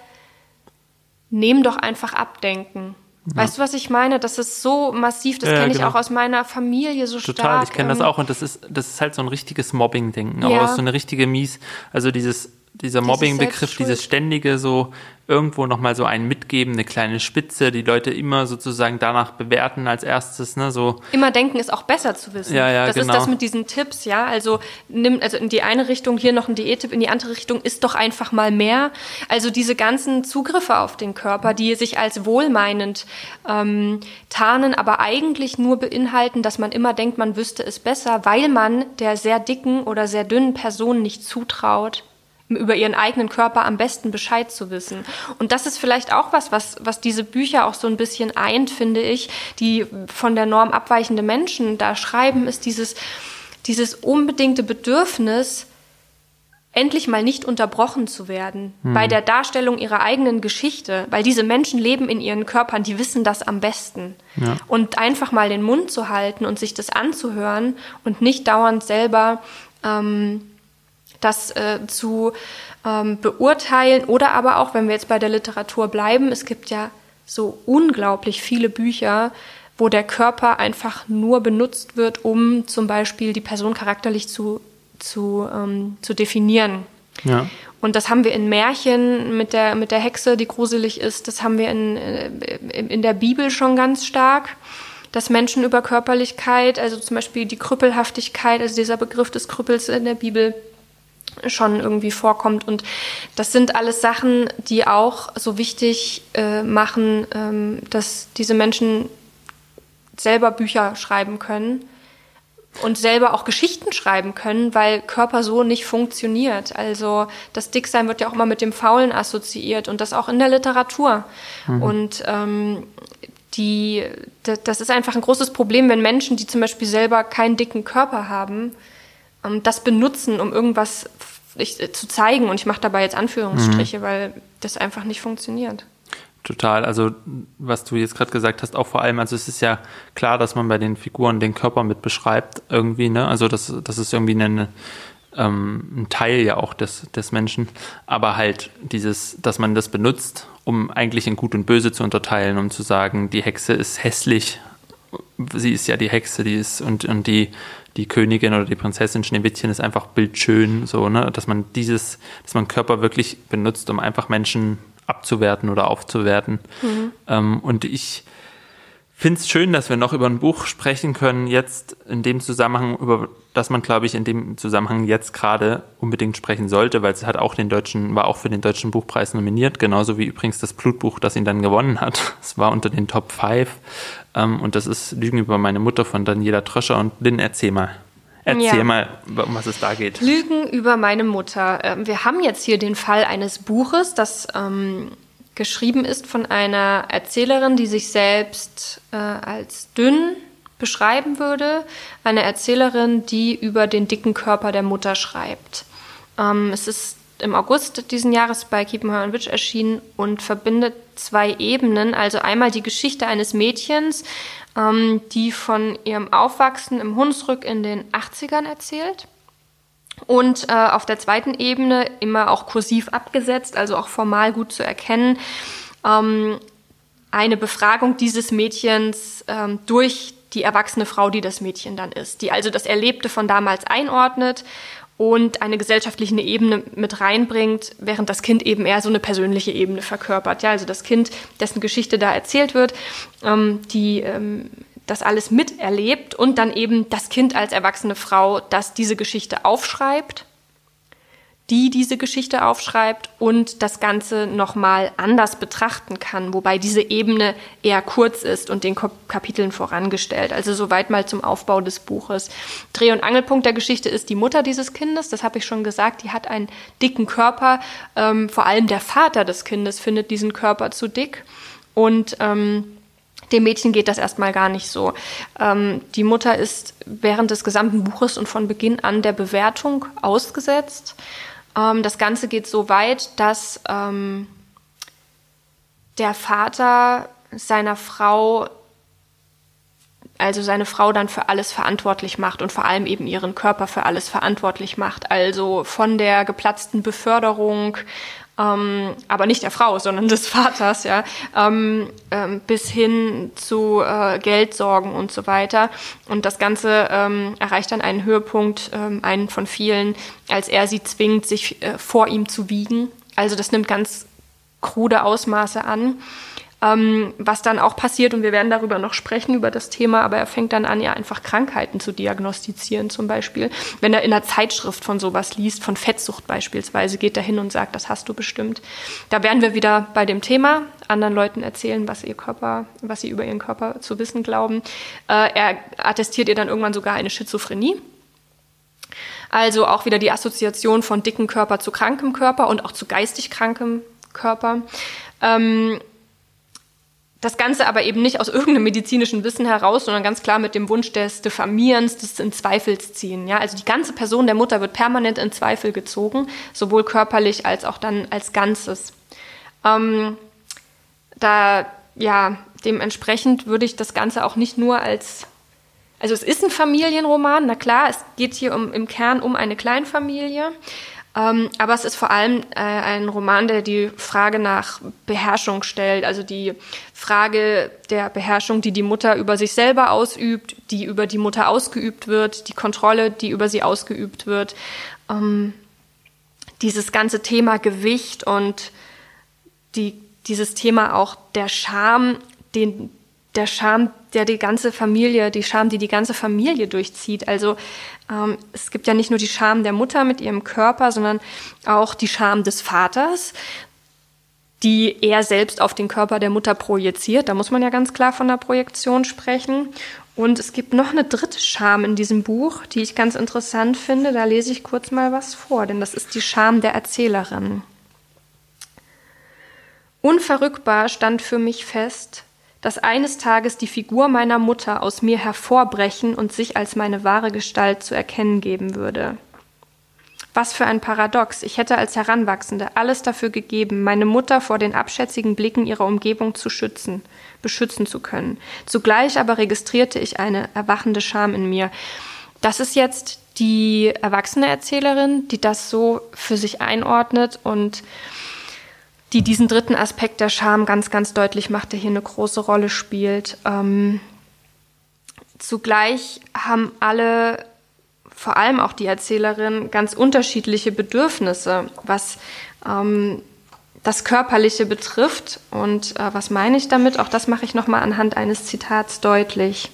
Nehm doch einfach abdenken. Ja. Weißt du, was ich meine? Das ist so massiv, das ja, kenne ich genau. auch aus meiner Familie so Total, stark. Total, ich kenne das auch und das ist, das ist halt so ein richtiges Mobbing-Denken, ja. auch so eine richtige Mies, also dieses dieser Mobbing-Begriff, dieses ständige so irgendwo nochmal so einen mitgeben, eine kleine Spitze, die Leute immer sozusagen danach bewerten als erstes, ne, so. Immer denken ist auch besser zu wissen. Ja, ja, das genau. ist das mit diesen Tipps, ja. Also nimm, also in die eine Richtung hier noch ein Diättipp, in die andere Richtung ist doch einfach mal mehr. Also diese ganzen Zugriffe auf den Körper, die sich als wohlmeinend ähm, tarnen, aber eigentlich nur beinhalten, dass man immer denkt, man wüsste es besser, weil man der sehr dicken oder sehr dünnen Person nicht zutraut, über ihren eigenen Körper am besten Bescheid zu wissen. Und das ist vielleicht auch was, was, was diese Bücher auch so ein bisschen eint, finde ich, die von der Norm abweichende Menschen da schreiben, ist dieses, dieses unbedingte Bedürfnis, endlich mal nicht unterbrochen zu werden hm. bei der Darstellung ihrer eigenen Geschichte, weil diese Menschen leben in ihren Körpern, die wissen das am besten. Ja. Und einfach mal den Mund zu halten und sich das anzuhören und nicht dauernd selber ähm, das äh, zu ähm, beurteilen oder aber auch, wenn wir jetzt bei der Literatur bleiben, es gibt ja so unglaublich viele Bücher, wo der Körper einfach nur benutzt wird, um zum Beispiel die Person charakterlich zu, zu, ähm, zu definieren. Ja. Und das haben wir in Märchen mit der, mit der Hexe, die gruselig ist, das haben wir in, äh, in der Bibel schon ganz stark dass Menschen über Körperlichkeit, also zum Beispiel die Krüppelhaftigkeit, also dieser Begriff des Krüppels in der Bibel, schon irgendwie vorkommt. Und das sind alles Sachen, die auch so wichtig äh, machen, ähm, dass diese Menschen selber Bücher schreiben können und selber auch Geschichten schreiben können, weil Körper so nicht funktioniert. Also das Dicksein wird ja auch immer mit dem Faulen assoziiert und das auch in der Literatur. Mhm. Und ähm, die, das ist einfach ein großes Problem, wenn Menschen, die zum Beispiel selber keinen dicken Körper haben, ähm, das benutzen, um irgendwas ich, äh, zu zeigen. Und ich mache dabei jetzt Anführungsstriche, mhm. weil das einfach nicht funktioniert. Total. Also was du jetzt gerade gesagt hast, auch vor allem, also es ist ja klar, dass man bei den Figuren den Körper mit beschreibt irgendwie, ne? Also das, das ist irgendwie eine, ähm, ein Teil ja auch des, des Menschen, aber halt dieses, dass man das benutzt, um eigentlich in Gut und Böse zu unterteilen, um zu sagen, die Hexe ist hässlich, sie ist ja die Hexe, die ist und, und die die Königin oder die Prinzessin Schneewittchen ist einfach bildschön, so, ne, dass man dieses, dass man Körper wirklich benutzt, um einfach Menschen abzuwerten oder aufzuwerten. Mhm. Ähm, und ich finde es schön, dass wir noch über ein Buch sprechen können, jetzt in dem Zusammenhang, über das man, glaube ich, in dem Zusammenhang jetzt gerade unbedingt sprechen sollte, weil es hat auch den deutschen, war auch für den deutschen Buchpreis nominiert, genauso wie übrigens das Blutbuch, das ihn dann gewonnen hat. Es war unter den Top 5. Ähm, und das ist Lügen über meine Mutter von Daniela Tröscher. Und Lynn, erzähl mal. Erzähl ja. mal, um was es da geht. Lügen über meine Mutter. Ähm, wir haben jetzt hier den Fall eines Buches, das ähm, geschrieben ist von einer Erzählerin, die sich selbst äh, als dünn beschreiben würde. Eine Erzählerin, die über den dicken Körper der Mutter schreibt. Ähm, es ist im August diesen Jahres bei Kiepenheuer Witsch erschienen und verbindet zwei Ebenen. Also einmal die Geschichte eines Mädchens, ähm, die von ihrem Aufwachsen im Hunsrück in den 80ern erzählt. Und äh, auf der zweiten Ebene immer auch kursiv abgesetzt, also auch formal gut zu erkennen, ähm, eine Befragung dieses Mädchens ähm, durch die erwachsene Frau, die das Mädchen dann ist, die also das Erlebte von damals einordnet und eine gesellschaftliche Ebene mit reinbringt, während das Kind eben eher so eine persönliche Ebene verkörpert. Ja, also das Kind, dessen Geschichte da erzählt wird, ähm, die ähm, das alles miterlebt und dann eben das Kind als erwachsene Frau, das diese Geschichte aufschreibt die diese Geschichte aufschreibt und das Ganze nochmal anders betrachten kann, wobei diese Ebene eher kurz ist und den Kapiteln vorangestellt. Also soweit mal zum Aufbau des Buches. Dreh- und Angelpunkt der Geschichte ist die Mutter dieses Kindes, das habe ich schon gesagt, die hat einen dicken Körper. Ähm, vor allem der Vater des Kindes findet diesen Körper zu dick und ähm, dem Mädchen geht das erstmal gar nicht so. Ähm, die Mutter ist während des gesamten Buches und von Beginn an der Bewertung ausgesetzt. Ähm, das Ganze geht so weit, dass ähm, der Vater seiner Frau, also seine Frau dann für alles verantwortlich macht und vor allem eben ihren Körper für alles verantwortlich macht. Also von der geplatzten Beförderung ähm, aber nicht der Frau, sondern des Vaters, ja, ähm, ähm, bis hin zu äh, Geldsorgen und so weiter. Und das Ganze ähm, erreicht dann einen Höhepunkt, ähm, einen von vielen, als er sie zwingt, sich äh, vor ihm zu wiegen. Also das nimmt ganz krude Ausmaße an ähm, was dann auch passiert, und wir werden darüber noch sprechen, über das Thema, aber er fängt dann an, ja einfach Krankheiten zu diagnostizieren zum Beispiel. Wenn er in einer Zeitschrift von sowas liest, von Fettsucht beispielsweise, geht er hin und sagt, das hast du bestimmt. Da wären wir wieder bei dem Thema, anderen Leuten erzählen, was ihr Körper, was sie über ihren Körper zu wissen glauben. Äh, er attestiert ihr dann irgendwann sogar eine Schizophrenie. Also auch wieder die Assoziation von dicken Körper zu krankem Körper und auch zu geistig krankem Körper. Ähm, das Ganze aber eben nicht aus irgendeinem medizinischen Wissen heraus, sondern ganz klar mit dem Wunsch des Diffamierens, des in Zweifels ziehen. Ja, also die ganze Person der Mutter wird permanent in Zweifel gezogen, sowohl körperlich als auch dann als Ganzes. Ähm, da, ja, dementsprechend würde ich das Ganze auch nicht nur als also es ist ein Familienroman, na klar, es geht hier um, im Kern um eine Kleinfamilie. Ähm, aber es ist vor allem äh, ein Roman, der die Frage nach Beherrschung stellt, also die Frage der Beherrschung, die die Mutter über sich selber ausübt, die über die Mutter ausgeübt wird, die Kontrolle, die über sie ausgeübt wird. Ähm, dieses ganze Thema Gewicht und die, dieses Thema auch der Scham, den, der Scham, der die ganze Familie, die Scham, die die ganze Familie durchzieht. Also ähm, es gibt ja nicht nur die Scham der Mutter mit ihrem Körper, sondern auch die Scham des Vaters, die er selbst auf den Körper der Mutter projiziert. Da muss man ja ganz klar von der Projektion sprechen. Und es gibt noch eine dritte Scham in diesem Buch, die ich ganz interessant finde. Da lese ich kurz mal was vor, denn das ist die Scham der Erzählerin. Unverrückbar stand für mich fest, dass eines Tages die Figur meiner Mutter aus mir hervorbrechen und sich als meine wahre Gestalt zu erkennen geben würde. Was für ein Paradox. Ich hätte als Heranwachsende alles dafür gegeben, meine Mutter vor den abschätzigen Blicken ihrer Umgebung zu schützen, beschützen zu können. Zugleich aber registrierte ich eine erwachende Scham in mir. Das ist jetzt die erwachsene Erzählerin, die das so für sich einordnet und die diesen dritten Aspekt der Scham ganz, ganz deutlich macht, der hier eine große Rolle spielt. Ähm, zugleich haben alle, vor allem auch die Erzählerin, ganz unterschiedliche Bedürfnisse, was ähm, das Körperliche betrifft. Und äh, was meine ich damit? Auch das mache ich nochmal anhand eines Zitats deutlich.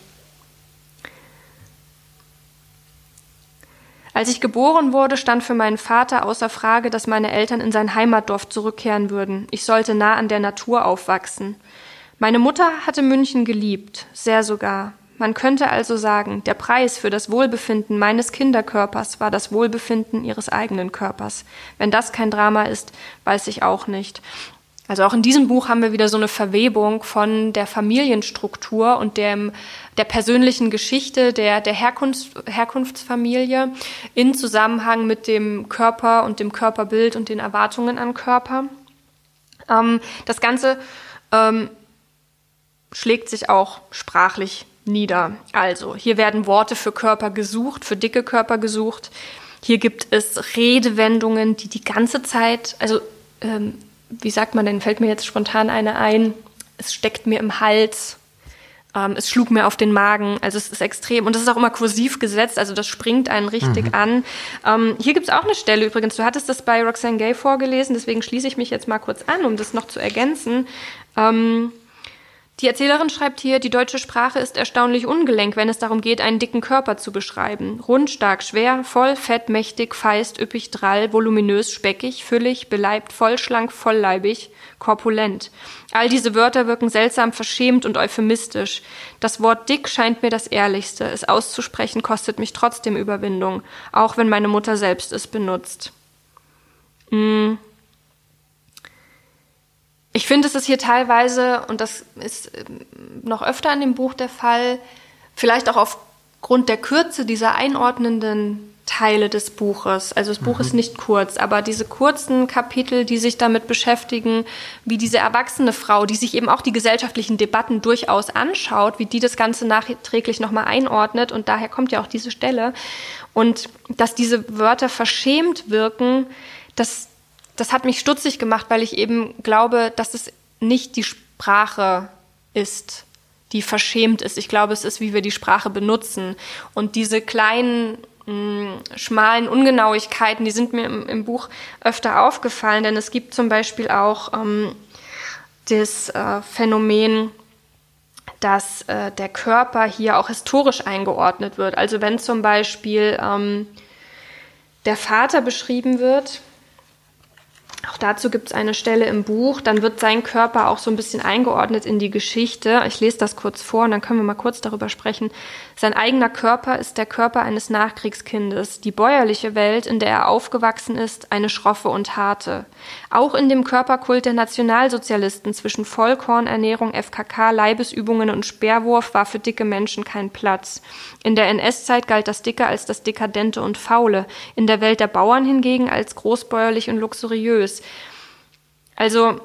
Als ich geboren wurde, stand für meinen Vater außer Frage, dass meine Eltern in sein Heimatdorf zurückkehren würden. Ich sollte nah an der Natur aufwachsen. Meine Mutter hatte München geliebt, sehr sogar. Man könnte also sagen, der Preis für das Wohlbefinden meines Kinderkörpers war das Wohlbefinden ihres eigenen Körpers. Wenn das kein Drama ist, weiß ich auch nicht. Also auch in diesem Buch haben wir wieder so eine Verwebung von der Familienstruktur und dem, der persönlichen Geschichte der, der Herkunfts, Herkunftsfamilie in Zusammenhang mit dem Körper und dem Körperbild und den Erwartungen an Körper. Ähm, das Ganze ähm, schlägt sich auch sprachlich nieder. Also hier werden Worte für Körper gesucht, für dicke Körper gesucht. Hier gibt es Redewendungen, die die ganze Zeit, also ähm, wie sagt man denn, fällt mir jetzt spontan eine ein, es steckt mir im Hals, ähm, es schlug mir auf den Magen, also es ist extrem und das ist auch immer kursiv gesetzt, also das springt einen richtig mhm. an. Ähm, hier gibt es auch eine Stelle übrigens, du hattest das bei Roxane Gay vorgelesen, deswegen schließe ich mich jetzt mal kurz an, um das noch zu ergänzen. Ähm, die Erzählerin schreibt hier, die deutsche Sprache ist erstaunlich ungelenk, wenn es darum geht, einen dicken Körper zu beschreiben. Rund, stark, schwer, voll, fett, mächtig, feist, üppig, drall, voluminös, speckig, füllig, beleibt, vollschlank, vollleibig, korpulent. All diese Wörter wirken seltsam verschämt und euphemistisch. Das Wort dick scheint mir das ehrlichste. Es auszusprechen kostet mich trotzdem Überwindung, auch wenn meine Mutter selbst es benutzt. Mm. Ich finde, es ist hier teilweise, und das ist ähm, noch öfter in dem Buch der Fall, vielleicht auch aufgrund der Kürze dieser einordnenden Teile des Buches. Also das Buch mhm. ist nicht kurz, aber diese kurzen Kapitel, die sich damit beschäftigen, wie diese erwachsene Frau, die sich eben auch die gesellschaftlichen Debatten durchaus anschaut, wie die das Ganze nachträglich nochmal einordnet. Und daher kommt ja auch diese Stelle. Und dass diese Wörter verschämt wirken, das das hat mich stutzig gemacht, weil ich eben glaube, dass es nicht die Sprache ist, die verschämt ist. Ich glaube, es ist, wie wir die Sprache benutzen. Und diese kleinen mh, schmalen Ungenauigkeiten, die sind mir im, im, Buch öfter aufgefallen, denn es gibt zum Beispiel auch ähm, das äh, Phänomen, dass äh, der Körper hier auch historisch eingeordnet wird. Also wenn zum Beispiel ähm, der Vater beschrieben wird, auch dazu gibt es eine Stelle im Buch. Dann wird sein Körper auch so ein bisschen eingeordnet in die Geschichte. Ich lese das kurz vor und dann können wir mal kurz darüber sprechen. Sein eigener Körper ist der Körper eines Nachkriegskindes. Die bäuerliche Welt, in der er aufgewachsen ist, eine schroffe und harte. Auch in dem Körperkult der Nationalsozialisten zwischen Vollkornernährung, FKK, Leibesübungen und Speerwurf war für dicke Menschen kein Platz. In der NS-Zeit galt das Dicke als das Dekadente und Faule. In der Welt der Bauern hingegen als großbäuerlich und luxuriös. Also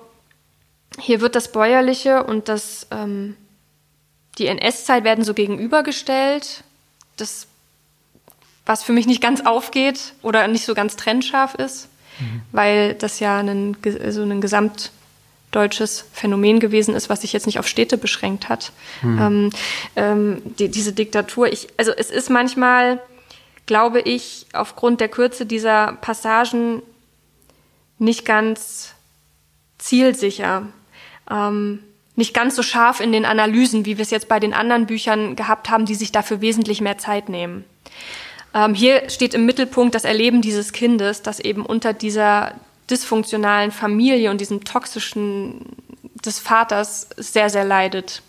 hier wird das Bäuerliche und das, ähm, die NS-Zeit werden so gegenübergestellt. Das, was für mich nicht ganz aufgeht oder nicht so ganz trennscharf ist, mhm. weil das ja ein, so ein gesamtdeutsches Phänomen gewesen ist, was sich jetzt nicht auf Städte beschränkt hat. Mhm. Ähm, ähm, die, diese Diktatur, ich, also es ist manchmal, glaube ich, aufgrund der Kürze dieser Passagen nicht ganz zielsicher, ähm, nicht ganz so scharf in den Analysen, wie wir es jetzt bei den anderen Büchern gehabt haben, die sich dafür wesentlich mehr Zeit nehmen. Ähm, hier steht im Mittelpunkt das Erleben dieses Kindes, das eben unter dieser dysfunktionalen Familie und diesem toxischen des Vaters sehr, sehr leidet.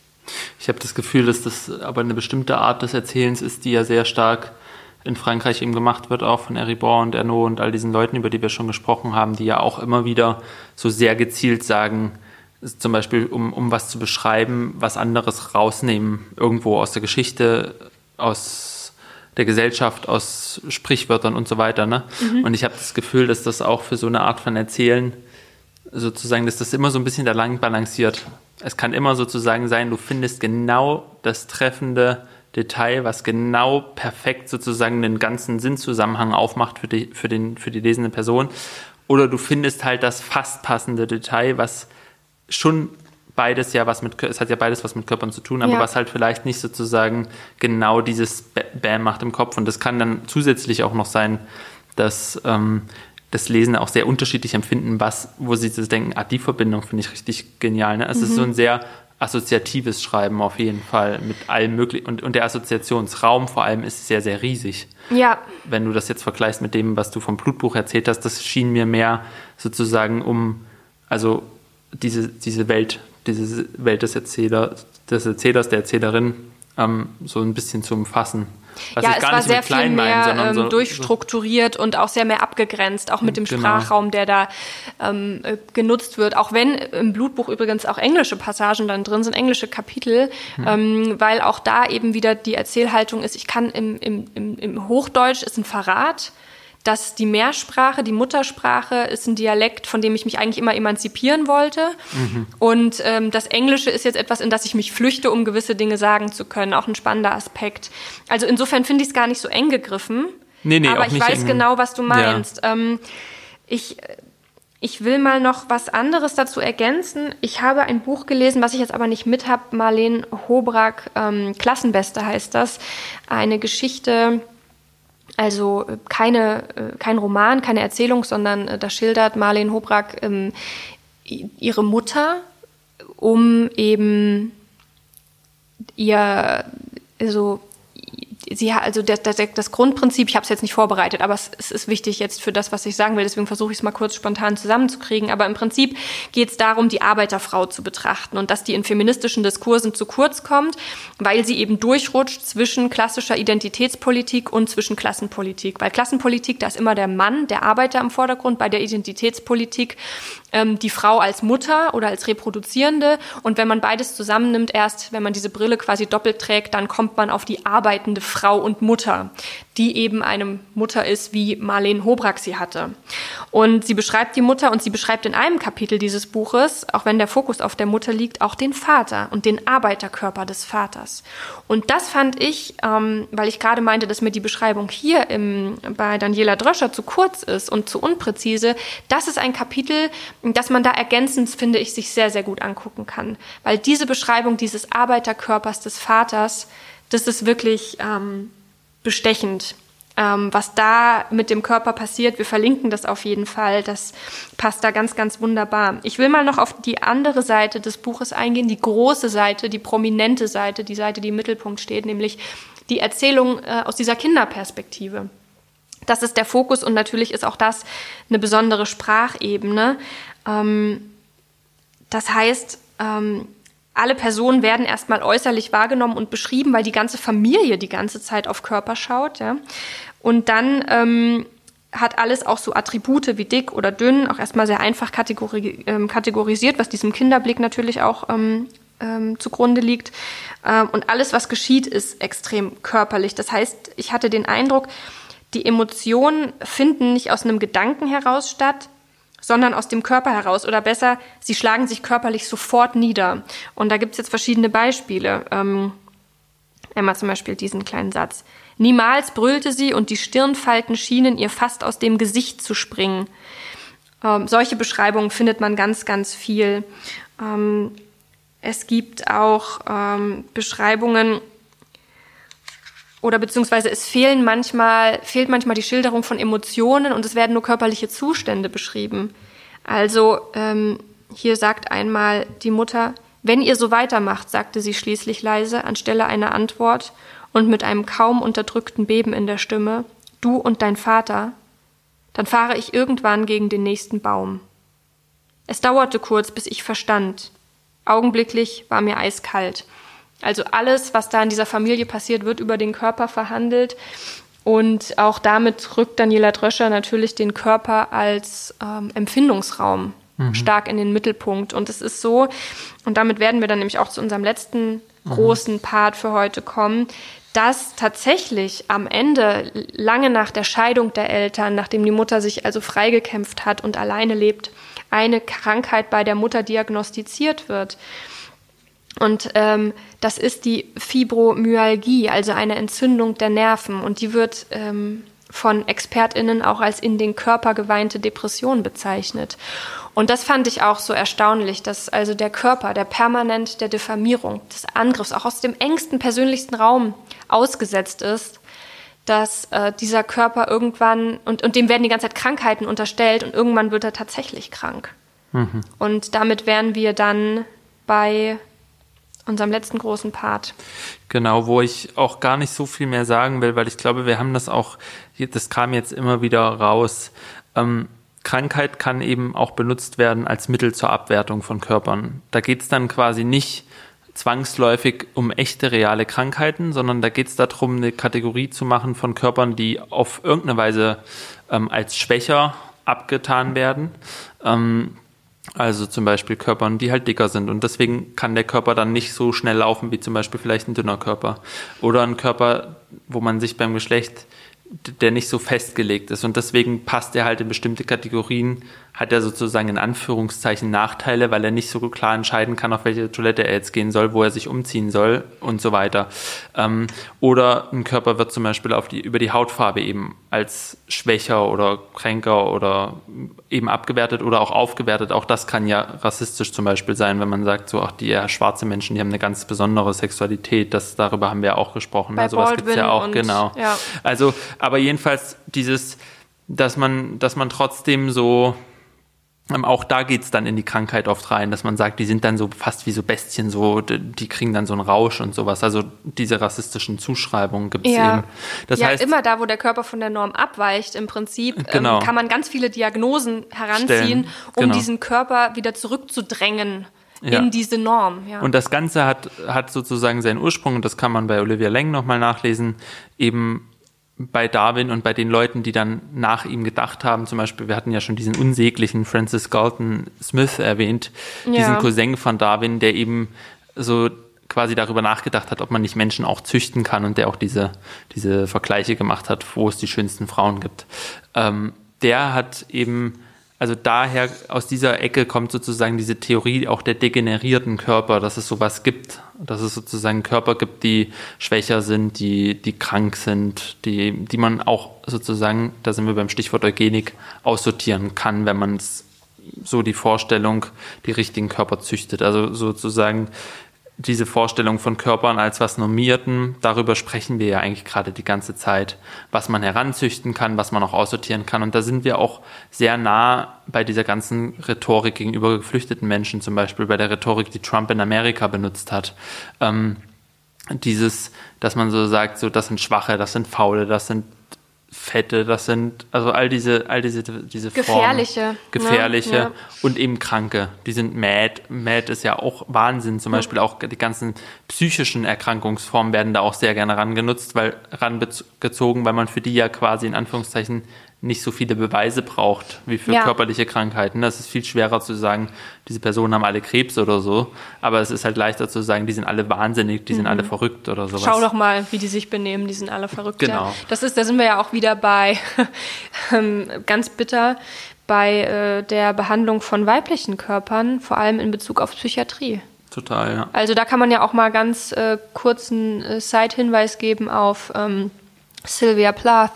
Ich habe das Gefühl, dass das aber eine bestimmte Art des Erzählens ist, die ja sehr stark in Frankreich eben gemacht wird, auch von Eribor und Ernaud und all diesen Leuten, über die wir schon gesprochen haben, die ja auch immer wieder so sehr gezielt sagen, zum Beispiel, um, um was zu beschreiben, was anderes rausnehmen, irgendwo aus der Geschichte, aus der Gesellschaft, aus Sprichwörtern und so weiter. Ne? Mhm. Und ich habe das Gefühl, dass das auch für so eine Art von Erzählen sozusagen, dass das immer so ein bisschen da lang balanciert. Es kann immer sozusagen sein, du findest genau das treffende Detail, was genau perfekt sozusagen den ganzen Sinnzusammenhang aufmacht für die, für den, für die lesende Person. Oder du findest halt das fast passende Detail, was schon beides ja was mit, es hat ja beides was mit Körpern zu tun, aber ja. was halt vielleicht nicht sozusagen genau dieses Bam macht im Kopf. Und das kann dann zusätzlich auch noch sein, dass ähm, das Lesen auch sehr unterschiedlich empfinden, was, wo sie so denken, ah, die Verbindung finde ich richtig genial. Ne? Es mhm. ist so ein sehr assoziatives Schreiben auf jeden Fall mit allem möglichen. Und, und der Assoziationsraum vor allem ist sehr, sehr riesig. Ja. Wenn du das jetzt vergleichst mit dem, was du vom Blutbuch erzählt hast, das schien mir mehr sozusagen um, also diese, diese Welt, diese Welt des Erzählers, des Erzählers, der Erzählerin ähm, so ein bisschen zu umfassen. Was ja, es war sehr viel mehr mein, ähm, so, durchstrukturiert so. und auch sehr mehr abgegrenzt, auch mit dem genau. Sprachraum, der da ähm, äh, genutzt wird. Auch wenn im Blutbuch übrigens auch englische Passagen dann drin sind, englische Kapitel, hm. ähm, weil auch da eben wieder die Erzählhaltung ist, ich kann im, im, im, im Hochdeutsch ist ein Verrat, dass die Mehrsprache, die Muttersprache ist ein Dialekt, von dem ich mich eigentlich immer emanzipieren wollte. Mhm. Und ähm, das Englische ist jetzt etwas, in das ich mich flüchte, um gewisse Dinge sagen zu können. Auch ein spannender Aspekt. Also insofern finde ich es gar nicht so eng gegriffen. Nee, nee, aber ich weiß eng. genau, was du meinst. Ja. Ähm, ich ich will mal noch was anderes dazu ergänzen. Ich habe ein Buch gelesen, was ich jetzt aber nicht mit habe. Marlene Hobrack, ähm, Klassenbeste heißt das. Eine Geschichte also äh, keine, äh, kein Roman, keine Erzählung, sondern äh, da schildert Marlene Hobrack ähm, ihre Mutter, um eben ihr, also sie also das, das, das Grundprinzip, ich habe es jetzt nicht vorbereitet, aber es, es, ist wichtig jetzt für das, was ich sagen will, deswegen versuche ich es mal kurz spontan zusammenzukriegen. Aber im Prinzip geht es darum, die Arbeiterfrau zu betrachten und dass die in feministischen Diskursen zu kurz kommt, weil sie eben durchrutscht zwischen klassischer Identitätspolitik und zwischen Klassenpolitik. Weil Klassenpolitik, da ist immer der Mann, der Arbeiter im Vordergrund, bei der Identitätspolitik ähm, die Frau als Mutter oder als Reproduzierende. Und wenn man beides zusammennimmt, erst wenn man diese Brille quasi doppelt trägt, dann kommt man auf die arbeitende Frau und Mutter, die eben eine Mutter ist, wie Marlene Hobrack sie hatte. Und sie beschreibt die Mutter und sie beschreibt in einem Kapitel dieses Buches, auch wenn der Fokus auf der Mutter liegt, auch den Vater und den Arbeiterkörper des Vaters. Und das fand ich, ähm, weil ich gerade meinte, dass mir die Beschreibung hier im, bei Daniela Dröscher zu kurz ist und zu unpräzise, das ist ein Kapitel, dass man da ergänzend, finde ich, sich sehr, sehr gut angucken kann. Weil diese Beschreibung dieses Arbeiterkörpers des Vaters, das ist wirklich ähm, bestechend. Ähm, was da mit dem Körper passiert, wir verlinken das auf jeden Fall, das passt da ganz, ganz wunderbar. Ich will mal noch auf die andere Seite des Buches eingehen, die große Seite, die prominente Seite, die Seite, die im Mittelpunkt steht, nämlich die Erzählung äh, aus dieser Kinderperspektive. Das ist der Fokus und natürlich ist auch das eine besondere Sprachebene. Ähm, das heißt, ähm, alle Personen werden erstmal äußerlich wahrgenommen und beschrieben, weil die ganze Familie die ganze Zeit auf Körper schaut. Ja? Und dann ähm, hat alles auch so Attribute wie dick oder dünn, auch erstmal sehr einfach kategori ähm, kategorisiert, was diesem Kinderblick natürlich auch ähm, ähm, zugrunde liegt. Ähm, und alles, was geschieht, ist extrem körperlich. Das heißt, ich hatte den Eindruck, die Emotionen finden nicht aus einem Gedanken heraus statt, sondern aus dem Körper heraus. Oder besser, sie schlagen sich körperlich sofort nieder. Und da gibt es jetzt verschiedene Beispiele. Ähm, Emma zum Beispiel diesen kleinen Satz. Niemals brüllte sie und die Stirnfalten schienen ihr fast aus dem Gesicht zu springen. Ähm, solche Beschreibungen findet man ganz, ganz viel. Ähm, es gibt auch ähm, Beschreibungen, oder beziehungsweise es fehlen manchmal, fehlt manchmal die Schilderung von Emotionen und es werden nur körperliche Zustände beschrieben. Also ähm, hier sagt einmal die Mutter, wenn ihr so weitermacht, sagte sie schließlich leise, anstelle einer Antwort und mit einem kaum unterdrückten Beben in der Stimme, du und dein Vater, dann fahre ich irgendwann gegen den nächsten Baum. Es dauerte kurz, bis ich verstand. Augenblicklich war mir eiskalt. Also alles, was da in dieser Familie passiert, wird über den Körper verhandelt. Und auch damit rückt Daniela Dröscher natürlich den Körper als ähm, Empfindungsraum mhm. stark in den Mittelpunkt. Und es ist so, und damit werden wir dann nämlich auch zu unserem letzten mhm. großen Part für heute kommen, dass tatsächlich am Ende, lange nach der Scheidung der Eltern, nachdem die Mutter sich also freigekämpft hat und alleine lebt, eine Krankheit bei der Mutter diagnostiziert wird. Und ähm, das ist die Fibromyalgie, also eine Entzündung der Nerven. Und die wird ähm, von ExpertInnen auch als in den Körper geweinte Depression bezeichnet. Und das fand ich auch so erstaunlich, dass also der Körper, der permanent der Diffamierung, des Angriffs, auch aus dem engsten, persönlichsten Raum ausgesetzt ist, dass äh, dieser Körper irgendwann, und, und dem werden die ganze Zeit Krankheiten unterstellt und irgendwann wird er tatsächlich krank. Mhm. Und damit wären wir dann bei unserem letzten großen Part. Genau, wo ich auch gar nicht so viel mehr sagen will, weil ich glaube, wir haben das auch, das kam jetzt immer wieder raus. Ähm, Krankheit kann eben auch benutzt werden als Mittel zur Abwertung von Körpern. Da geht es dann quasi nicht zwangsläufig um echte reale Krankheiten, sondern da geht es darum, eine Kategorie zu machen von Körpern, die auf irgendeine Weise ähm, als schwächer abgetan werden. Ähm, also zum Beispiel Körpern, die halt dicker sind und deswegen kann der Körper dann nicht so schnell laufen wie zum Beispiel vielleicht ein dünner Körper. Oder ein Körper, wo man sich beim Geschlecht der nicht so festgelegt ist. Und deswegen passt er halt in bestimmte Kategorien, hat er sozusagen in Anführungszeichen Nachteile, weil er nicht so klar entscheiden kann, auf welche Toilette er jetzt gehen soll, wo er sich umziehen soll und so weiter. Ähm, oder ein Körper wird zum Beispiel auf die, über die Hautfarbe eben als schwächer oder kränker oder eben abgewertet oder auch aufgewertet. Auch das kann ja rassistisch zum Beispiel sein, wenn man sagt, so, ach, die ja, schwarze Menschen, die haben eine ganz besondere Sexualität. Das, darüber haben wir auch gesprochen. Bei also was gibt es ja auch, genau. Ja. Also, aber jedenfalls dieses, dass man, dass man trotzdem so auch da geht's dann in die Krankheit oft rein, dass man sagt, die sind dann so fast wie so Bestien, so die kriegen dann so einen Rausch und sowas. Also diese rassistischen Zuschreibungen gibt's ja. eben. Das ja, heißt, immer da, wo der Körper von der Norm abweicht, im Prinzip ähm, genau. ähm, kann man ganz viele Diagnosen heranziehen, um genau. diesen Körper wieder zurückzudrängen. Ja. in diese Norm. Ja. Und das Ganze hat, hat sozusagen seinen Ursprung, und das kann man bei Olivia Leng nochmal nachlesen, eben bei Darwin und bei den Leuten, die dann nach ihm gedacht haben, zum Beispiel, wir hatten ja schon diesen unsäglichen Francis Galton Smith erwähnt, ja. diesen Cousin von Darwin, der eben so quasi darüber nachgedacht hat, ob man nicht Menschen auch züchten kann und der auch diese, diese Vergleiche gemacht hat, wo es die schönsten Frauen gibt. Ähm, der hat eben also daher aus dieser Ecke kommt sozusagen diese Theorie auch der degenerierten Körper, dass es sowas gibt, dass es sozusagen Körper gibt, die schwächer sind, die, die krank sind, die, die man auch sozusagen, da sind wir beim Stichwort Eugenik, aussortieren kann, wenn man so die Vorstellung, die richtigen Körper züchtet. Also sozusagen diese Vorstellung von Körpern als was Normierten, darüber sprechen wir ja eigentlich gerade die ganze Zeit, was man heranzüchten kann, was man auch aussortieren kann. Und da sind wir auch sehr nah bei dieser ganzen Rhetorik gegenüber geflüchteten Menschen, zum Beispiel bei der Rhetorik, die Trump in Amerika benutzt hat. Ähm, dieses, dass man so sagt, so das sind Schwache, das sind Faule, das sind Fette, das sind also all diese, all diese, diese gefährliche, Formen, gefährliche ne? ja. und eben Kranke. Die sind mad. Mad ist ja auch Wahnsinn. Zum ja. Beispiel auch die ganzen psychischen Erkrankungsformen werden da auch sehr gerne rangenutzt, weil rangezogen, weil man für die ja quasi in Anführungszeichen nicht so viele Beweise braucht wie für ja. körperliche Krankheiten. Das ist viel schwerer zu sagen, diese Personen haben alle Krebs oder so. Aber es ist halt leichter zu sagen, die sind alle wahnsinnig, die mhm. sind alle verrückt oder sowas. Schau doch mal, wie die sich benehmen, die sind alle verrückt. Genau. Ja. Das ist, da sind wir ja auch wieder bei ähm, ganz bitter bei äh, der Behandlung von weiblichen Körpern, vor allem in Bezug auf Psychiatrie. Total, ja. Also da kann man ja auch mal ganz äh, kurzen äh, Side-Hinweis geben auf ähm, Sylvia Plath,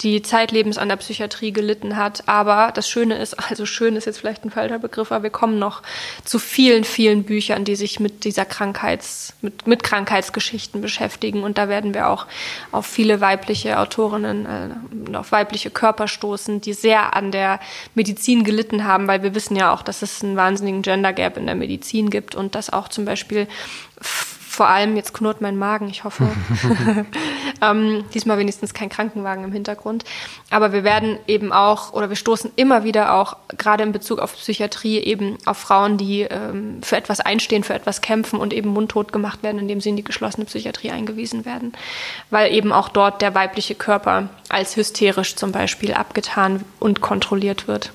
die zeitlebens an der Psychiatrie gelitten hat. Aber das Schöne ist, also schön ist jetzt vielleicht ein falscher Begriff, aber wir kommen noch zu vielen, vielen Büchern, die sich mit dieser Krankheits, mit, mit Krankheitsgeschichten beschäftigen. Und da werden wir auch auf viele weibliche Autorinnen, äh, auf weibliche Körper stoßen, die sehr an der Medizin gelitten haben, weil wir wissen ja auch, dass es einen wahnsinnigen Gender Gap in der Medizin gibt und dass auch zum Beispiel vor allem, jetzt knurrt mein Magen, ich hoffe. ähm, diesmal wenigstens kein Krankenwagen im Hintergrund. Aber wir werden eben auch, oder wir stoßen immer wieder auch, gerade in Bezug auf Psychiatrie, eben auf Frauen, die ähm, für etwas einstehen, für etwas kämpfen und eben mundtot gemacht werden, indem sie in die geschlossene Psychiatrie eingewiesen werden. Weil eben auch dort der weibliche Körper als hysterisch zum Beispiel abgetan und kontrolliert wird.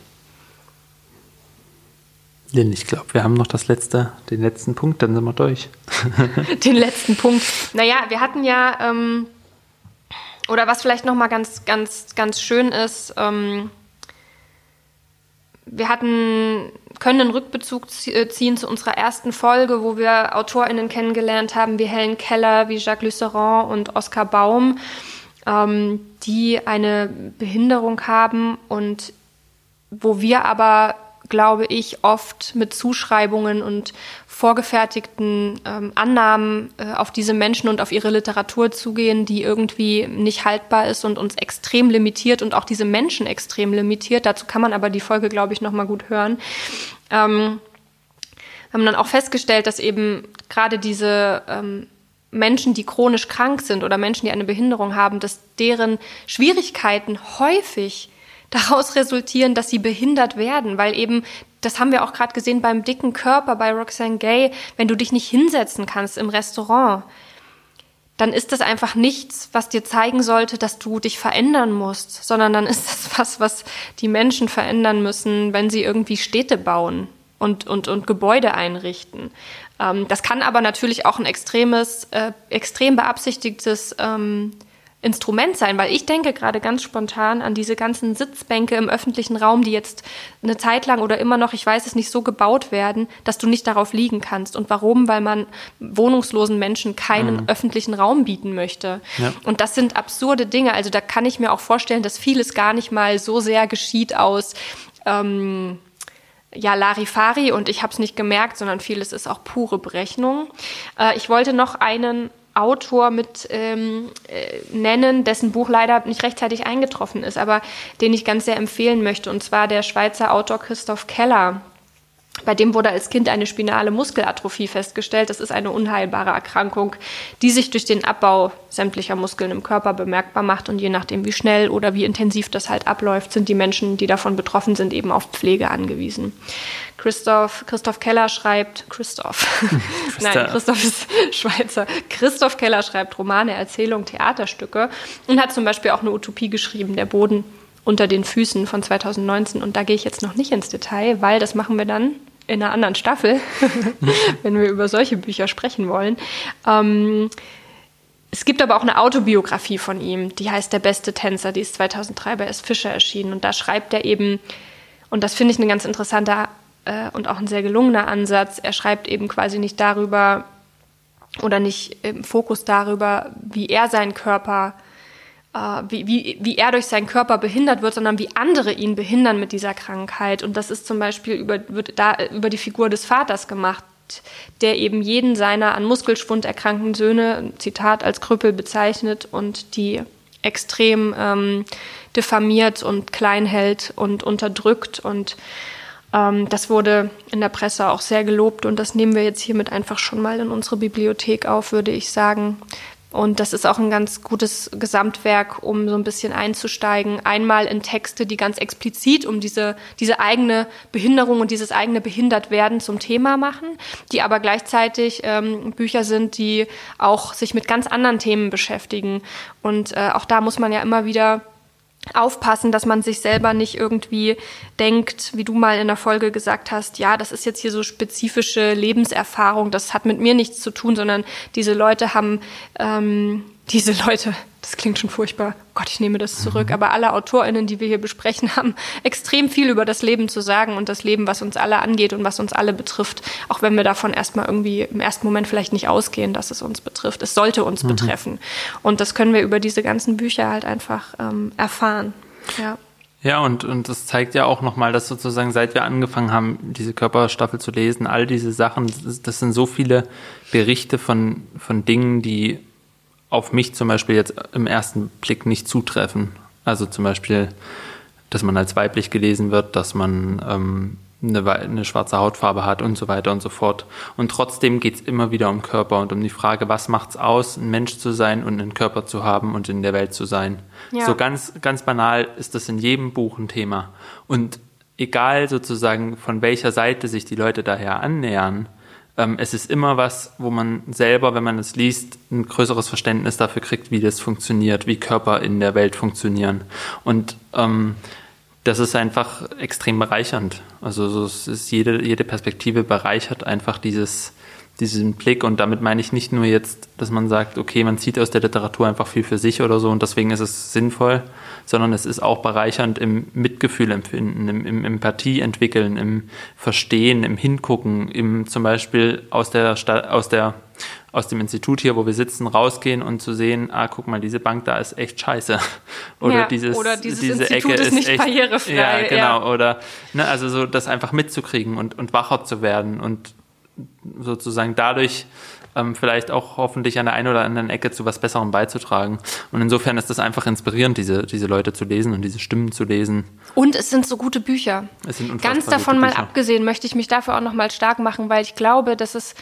Lynn, ich glaube, wir haben noch das letzte, den letzten Punkt, dann sind wir durch. den letzten Punkt. Naja, wir hatten ja, ähm, oder was vielleicht nochmal ganz, ganz, ganz schön ist, ähm, wir hatten, können einen Rückbezug äh, ziehen zu unserer ersten Folge, wo wir AutorInnen kennengelernt haben, wie Helen Keller, wie Jacques Lucero und Oskar Baum, ähm, die eine Behinderung haben und wo wir aber glaube ich, oft mit Zuschreibungen und vorgefertigten ähm, Annahmen äh, auf diese Menschen und auf ihre Literatur zugehen, die irgendwie nicht haltbar ist und uns extrem limitiert und auch diese Menschen extrem limitiert. Dazu kann man aber die Folge, glaube ich, nochmal gut hören. Ähm, haben dann auch festgestellt, dass eben gerade diese ähm, Menschen, die chronisch krank sind oder Menschen, die eine Behinderung haben, dass deren Schwierigkeiten häufig daraus resultieren, dass sie behindert werden, weil eben, das haben wir auch gerade gesehen beim dicken Körper bei Roxane Gay, wenn du dich nicht hinsetzen kannst im Restaurant, dann ist das einfach nichts, was dir zeigen sollte, dass du dich verändern musst, sondern dann ist das was, was die Menschen verändern müssen, wenn sie irgendwie Städte bauen und, und, und Gebäude einrichten. Ähm, das kann aber natürlich auch ein extremes, äh, extrem beabsichtigtes ähm, Instrument sein, weil ich denke gerade ganz spontan an diese ganzen Sitzbänke im öffentlichen Raum, die jetzt eine Zeit lang oder immer noch, ich weiß es nicht, so gebaut werden, dass du nicht darauf liegen kannst. Und warum? Weil man wohnungslosen Menschen keinen mhm. öffentlichen Raum bieten möchte. Ja. Und das sind absurde Dinge. Also da kann ich mir auch vorstellen, dass vieles gar nicht mal so sehr geschieht aus ähm, ja, Larifari und ich habe es nicht gemerkt, sondern vieles ist auch pure Berechnung. Äh, ich wollte noch einen Autor mit ähm, äh, nennen, dessen Buch leider nicht rechtzeitig eingetroffen ist, aber den ich ganz sehr empfehlen möchte, und zwar der Schweizer Autor Christoph Keller. Bei dem wurde als Kind eine spinale Muskelatrophie festgestellt. Das ist eine unheilbare Erkrankung, die sich durch den Abbau sämtlicher Muskeln im Körper bemerkbar macht. Und je nachdem, wie schnell oder wie intensiv das halt abläuft, sind die Menschen, die davon betroffen sind, eben auf Pflege angewiesen. Christoph, Christoph Keller schreibt, Christoph, nein, Christoph ist Schweizer. Christoph Keller schreibt Romane, Erzählungen, Theaterstücke und hat zum Beispiel auch eine Utopie geschrieben, Der Boden unter den Füßen von 2019. Und da gehe ich jetzt noch nicht ins Detail, weil das machen wir dann in einer anderen Staffel, wenn wir über solche Bücher sprechen wollen. Ähm, es gibt aber auch eine Autobiografie von ihm, die heißt Der beste Tänzer, die ist 2003 bei S. Fischer erschienen. Und da schreibt er eben, und das finde ich ein ganz interessanter äh, und auch ein sehr gelungener Ansatz, er schreibt eben quasi nicht darüber oder nicht im Fokus darüber, wie er seinen Körper äh, wie, wie, wie er durch seinen Körper behindert wird, sondern wie andere ihn behindern mit dieser Krankheit. Und das ist zum Beispiel über, wird da, über die Figur des Vaters gemacht, der eben jeden seiner an Muskelschwund erkrankten Söhne, Zitat, als Krüppel bezeichnet und die extrem ähm, diffamiert und klein hält und unterdrückt. Und ähm, das wurde in der Presse auch sehr gelobt und das nehmen wir jetzt hiermit einfach schon mal in unsere Bibliothek auf, würde ich sagen. Und das ist auch ein ganz gutes Gesamtwerk, um so ein bisschen einzusteigen. Einmal in Texte, die ganz explizit um diese, diese eigene Behinderung und dieses eigene Behindertwerden zum Thema machen, die aber gleichzeitig ähm, Bücher sind, die auch sich mit ganz anderen Themen beschäftigen. Und äh, auch da muss man ja immer wieder aufpassen, dass man sich selber nicht irgendwie denkt, wie du mal in der Folge gesagt hast, ja, das ist jetzt hier so spezifische Lebenserfahrung, das hat mit mir nichts zu tun, sondern diese Leute haben ähm, diese Leute, das klingt schon furchtbar, Gott, ich nehme das zurück, mhm. aber alle AutorInnen, die wir hier besprechen, haben extrem viel über das Leben zu sagen und das Leben, was uns alle angeht und was uns alle betrifft, auch wenn wir davon erstmal irgendwie im ersten Moment vielleicht nicht ausgehen, dass es uns betrifft. Es sollte uns mhm. betreffen. Und das können wir über diese ganzen Bücher halt einfach ähm, erfahren. Ja. Ja, und, und das zeigt ja auch nochmal, dass sozusagen seit wir angefangen haben, diese Körperstaffel zu lesen, all diese Sachen, das, das sind so viele Berichte von, von Dingen, die auf mich zum Beispiel jetzt im ersten Blick nicht zutreffen. Also zum Beispiel, dass man als weiblich gelesen wird, dass man ähm, eine, eine, schwarze Hautfarbe hat und so weiter und so fort. Und trotzdem geht es immer wieder um Körper und um die Frage, was macht es aus, ein Mensch zu sein und einen Körper zu haben und in der Welt zu sein. Ja. So ganz, ganz banal ist das in jedem Buch ein Thema. Und egal sozusagen, von welcher Seite sich die Leute daher annähern, ähm, es ist immer was, wo man selber, wenn man es liest, ein größeres Verständnis dafür kriegt, wie das funktioniert, wie Körper in der Welt funktionieren. Und ähm, das ist einfach extrem bereichernd. Also so ist jede, jede Perspektive bereichert einfach dieses, diesen Blick. Und damit meine ich nicht nur jetzt, dass man sagt, okay, man zieht aus der Literatur einfach viel für sich oder so und deswegen ist es sinnvoll, sondern es ist auch bereichernd im Mitgefühl empfinden, im, im Empathie entwickeln, im Verstehen, im Hingucken, im zum Beispiel aus der, aus der aus dem Institut hier, wo wir sitzen, rausgehen und zu sehen, ah, guck mal, diese Bank da ist echt scheiße. Oder ja, dieses, oder dieses diese Institut Ecke ist, nicht echt, barrierefrei. Ja, genau. Ja. Oder ne, also so das einfach mitzukriegen und, und wacher zu werden und sozusagen dadurch ähm, vielleicht auch hoffentlich an der einen oder anderen Ecke zu was Besserem beizutragen. Und insofern ist das einfach inspirierend, diese, diese Leute zu lesen und diese Stimmen zu lesen. Und es sind so gute Bücher. Es sind Ganz davon mal abgesehen möchte ich mich dafür auch nochmal stark machen, weil ich glaube, dass es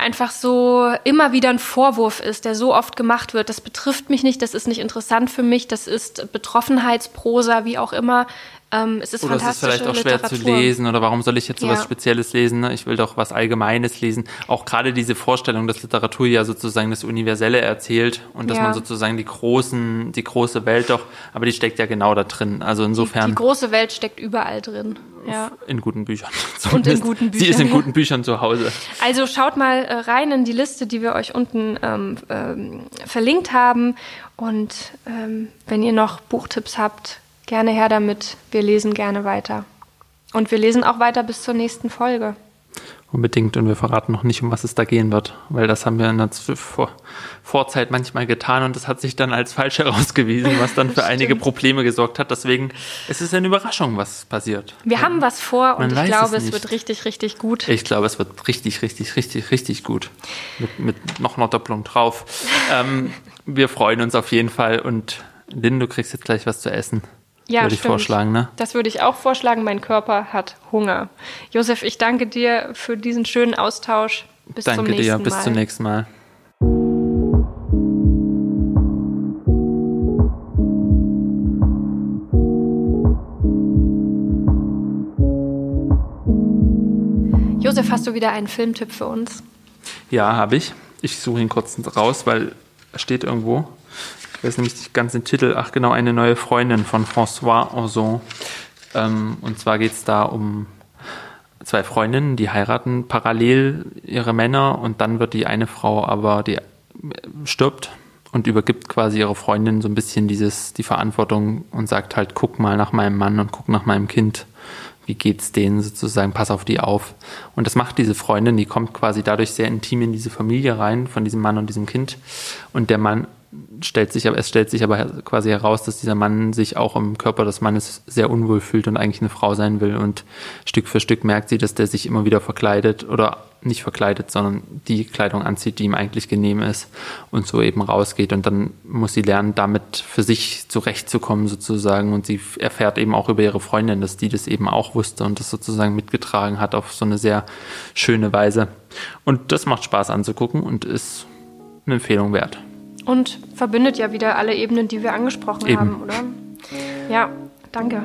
einfach so immer wieder ein Vorwurf ist, der so oft gemacht wird. Das betrifft mich nicht, das ist nicht interessant für mich, das ist Betroffenheitsprosa, wie auch immer. Ähm, es ist oder es ist vielleicht auch schwer zu lesen oder warum soll ich jetzt so ja. was Spezielles lesen? Ne? Ich will doch was Allgemeines lesen. Auch gerade diese Vorstellung, dass Literatur ja sozusagen das Universelle erzählt und dass ja. man sozusagen die großen, die große Welt doch, aber die steckt ja genau da drin. Also insofern. Die, die große Welt steckt überall drin. Ja. In guten Büchern. Und in guten Büchern. Sie ist in guten Büchern zu Hause. Also schaut mal äh, rein in die Liste, die wir euch unten ähm, ähm, verlinkt haben. Und ähm, wenn ihr noch Buchtipps habt, Gerne her damit. Wir lesen gerne weiter. Und wir lesen auch weiter bis zur nächsten Folge. Unbedingt. Und wir verraten noch nicht, um was es da gehen wird, weil das haben wir in der Vor Vorzeit manchmal getan und das hat sich dann als falsch herausgewiesen, was dann für einige Probleme gesorgt hat. Deswegen es ist es eine Überraschung, was passiert. Wir haben was vor und ich glaube, es, es, wird richtig, richtig gut. Ich glaube, es wird richtig, richtig, richtig, richtig gut. Mit, mit noch einer Doppelung drauf. ähm, wir freuen uns auf jeden Fall und Lynn, du kriegst jetzt gleich was zu essen. Ja, würde ich stimmt. vorschlagen, ne? Das würde ich auch vorschlagen. Mein Körper hat Hunger. Josef, ich danke dir für diesen schönen Austausch. Bis zum Danke nächsten dir, bis Mal. zum nächsten Mal. Josef, hast du wieder einen Filmtipp für uns? Ja, habe ich. Ich suche ihn kurz raus, weil er steht irgendwo. Ich weiß nämlich nicht ganz den Titel. Ach genau, eine neue Freundin von François Ozon. Ähm, und zwar geht es da um zwei Freundinnen, die heiraten parallel ihre Männer und dann wird die eine Frau aber, die stirbt und übergibt quasi ihre Freundin so ein bisschen dieses, die Verantwortung und sagt halt, guck mal nach meinem Mann und guck nach meinem Kind. Wie geht's denen sozusagen? Pass auf die auf. Und das macht diese Freundin, die kommt quasi dadurch sehr intim in diese Familie rein von diesem Mann und diesem Kind. Und der Mann stellt sich es stellt sich aber quasi heraus, dass dieser Mann sich auch im Körper des Mannes sehr unwohl fühlt und eigentlich eine Frau sein will. Und Stück für Stück merkt sie, dass der sich immer wieder verkleidet oder nicht verkleidet, sondern die Kleidung anzieht, die ihm eigentlich genehm ist und so eben rausgeht. Und dann muss sie lernen, damit für sich zurechtzukommen sozusagen. Und sie erfährt eben auch über ihre Freundin, dass die das eben auch wusste und das sozusagen mitgetragen hat auf so eine sehr schöne Weise. Und das macht Spaß anzugucken und ist eine Empfehlung wert. Und verbindet ja wieder alle Ebenen, die wir angesprochen Eben. haben, oder? Ja, danke.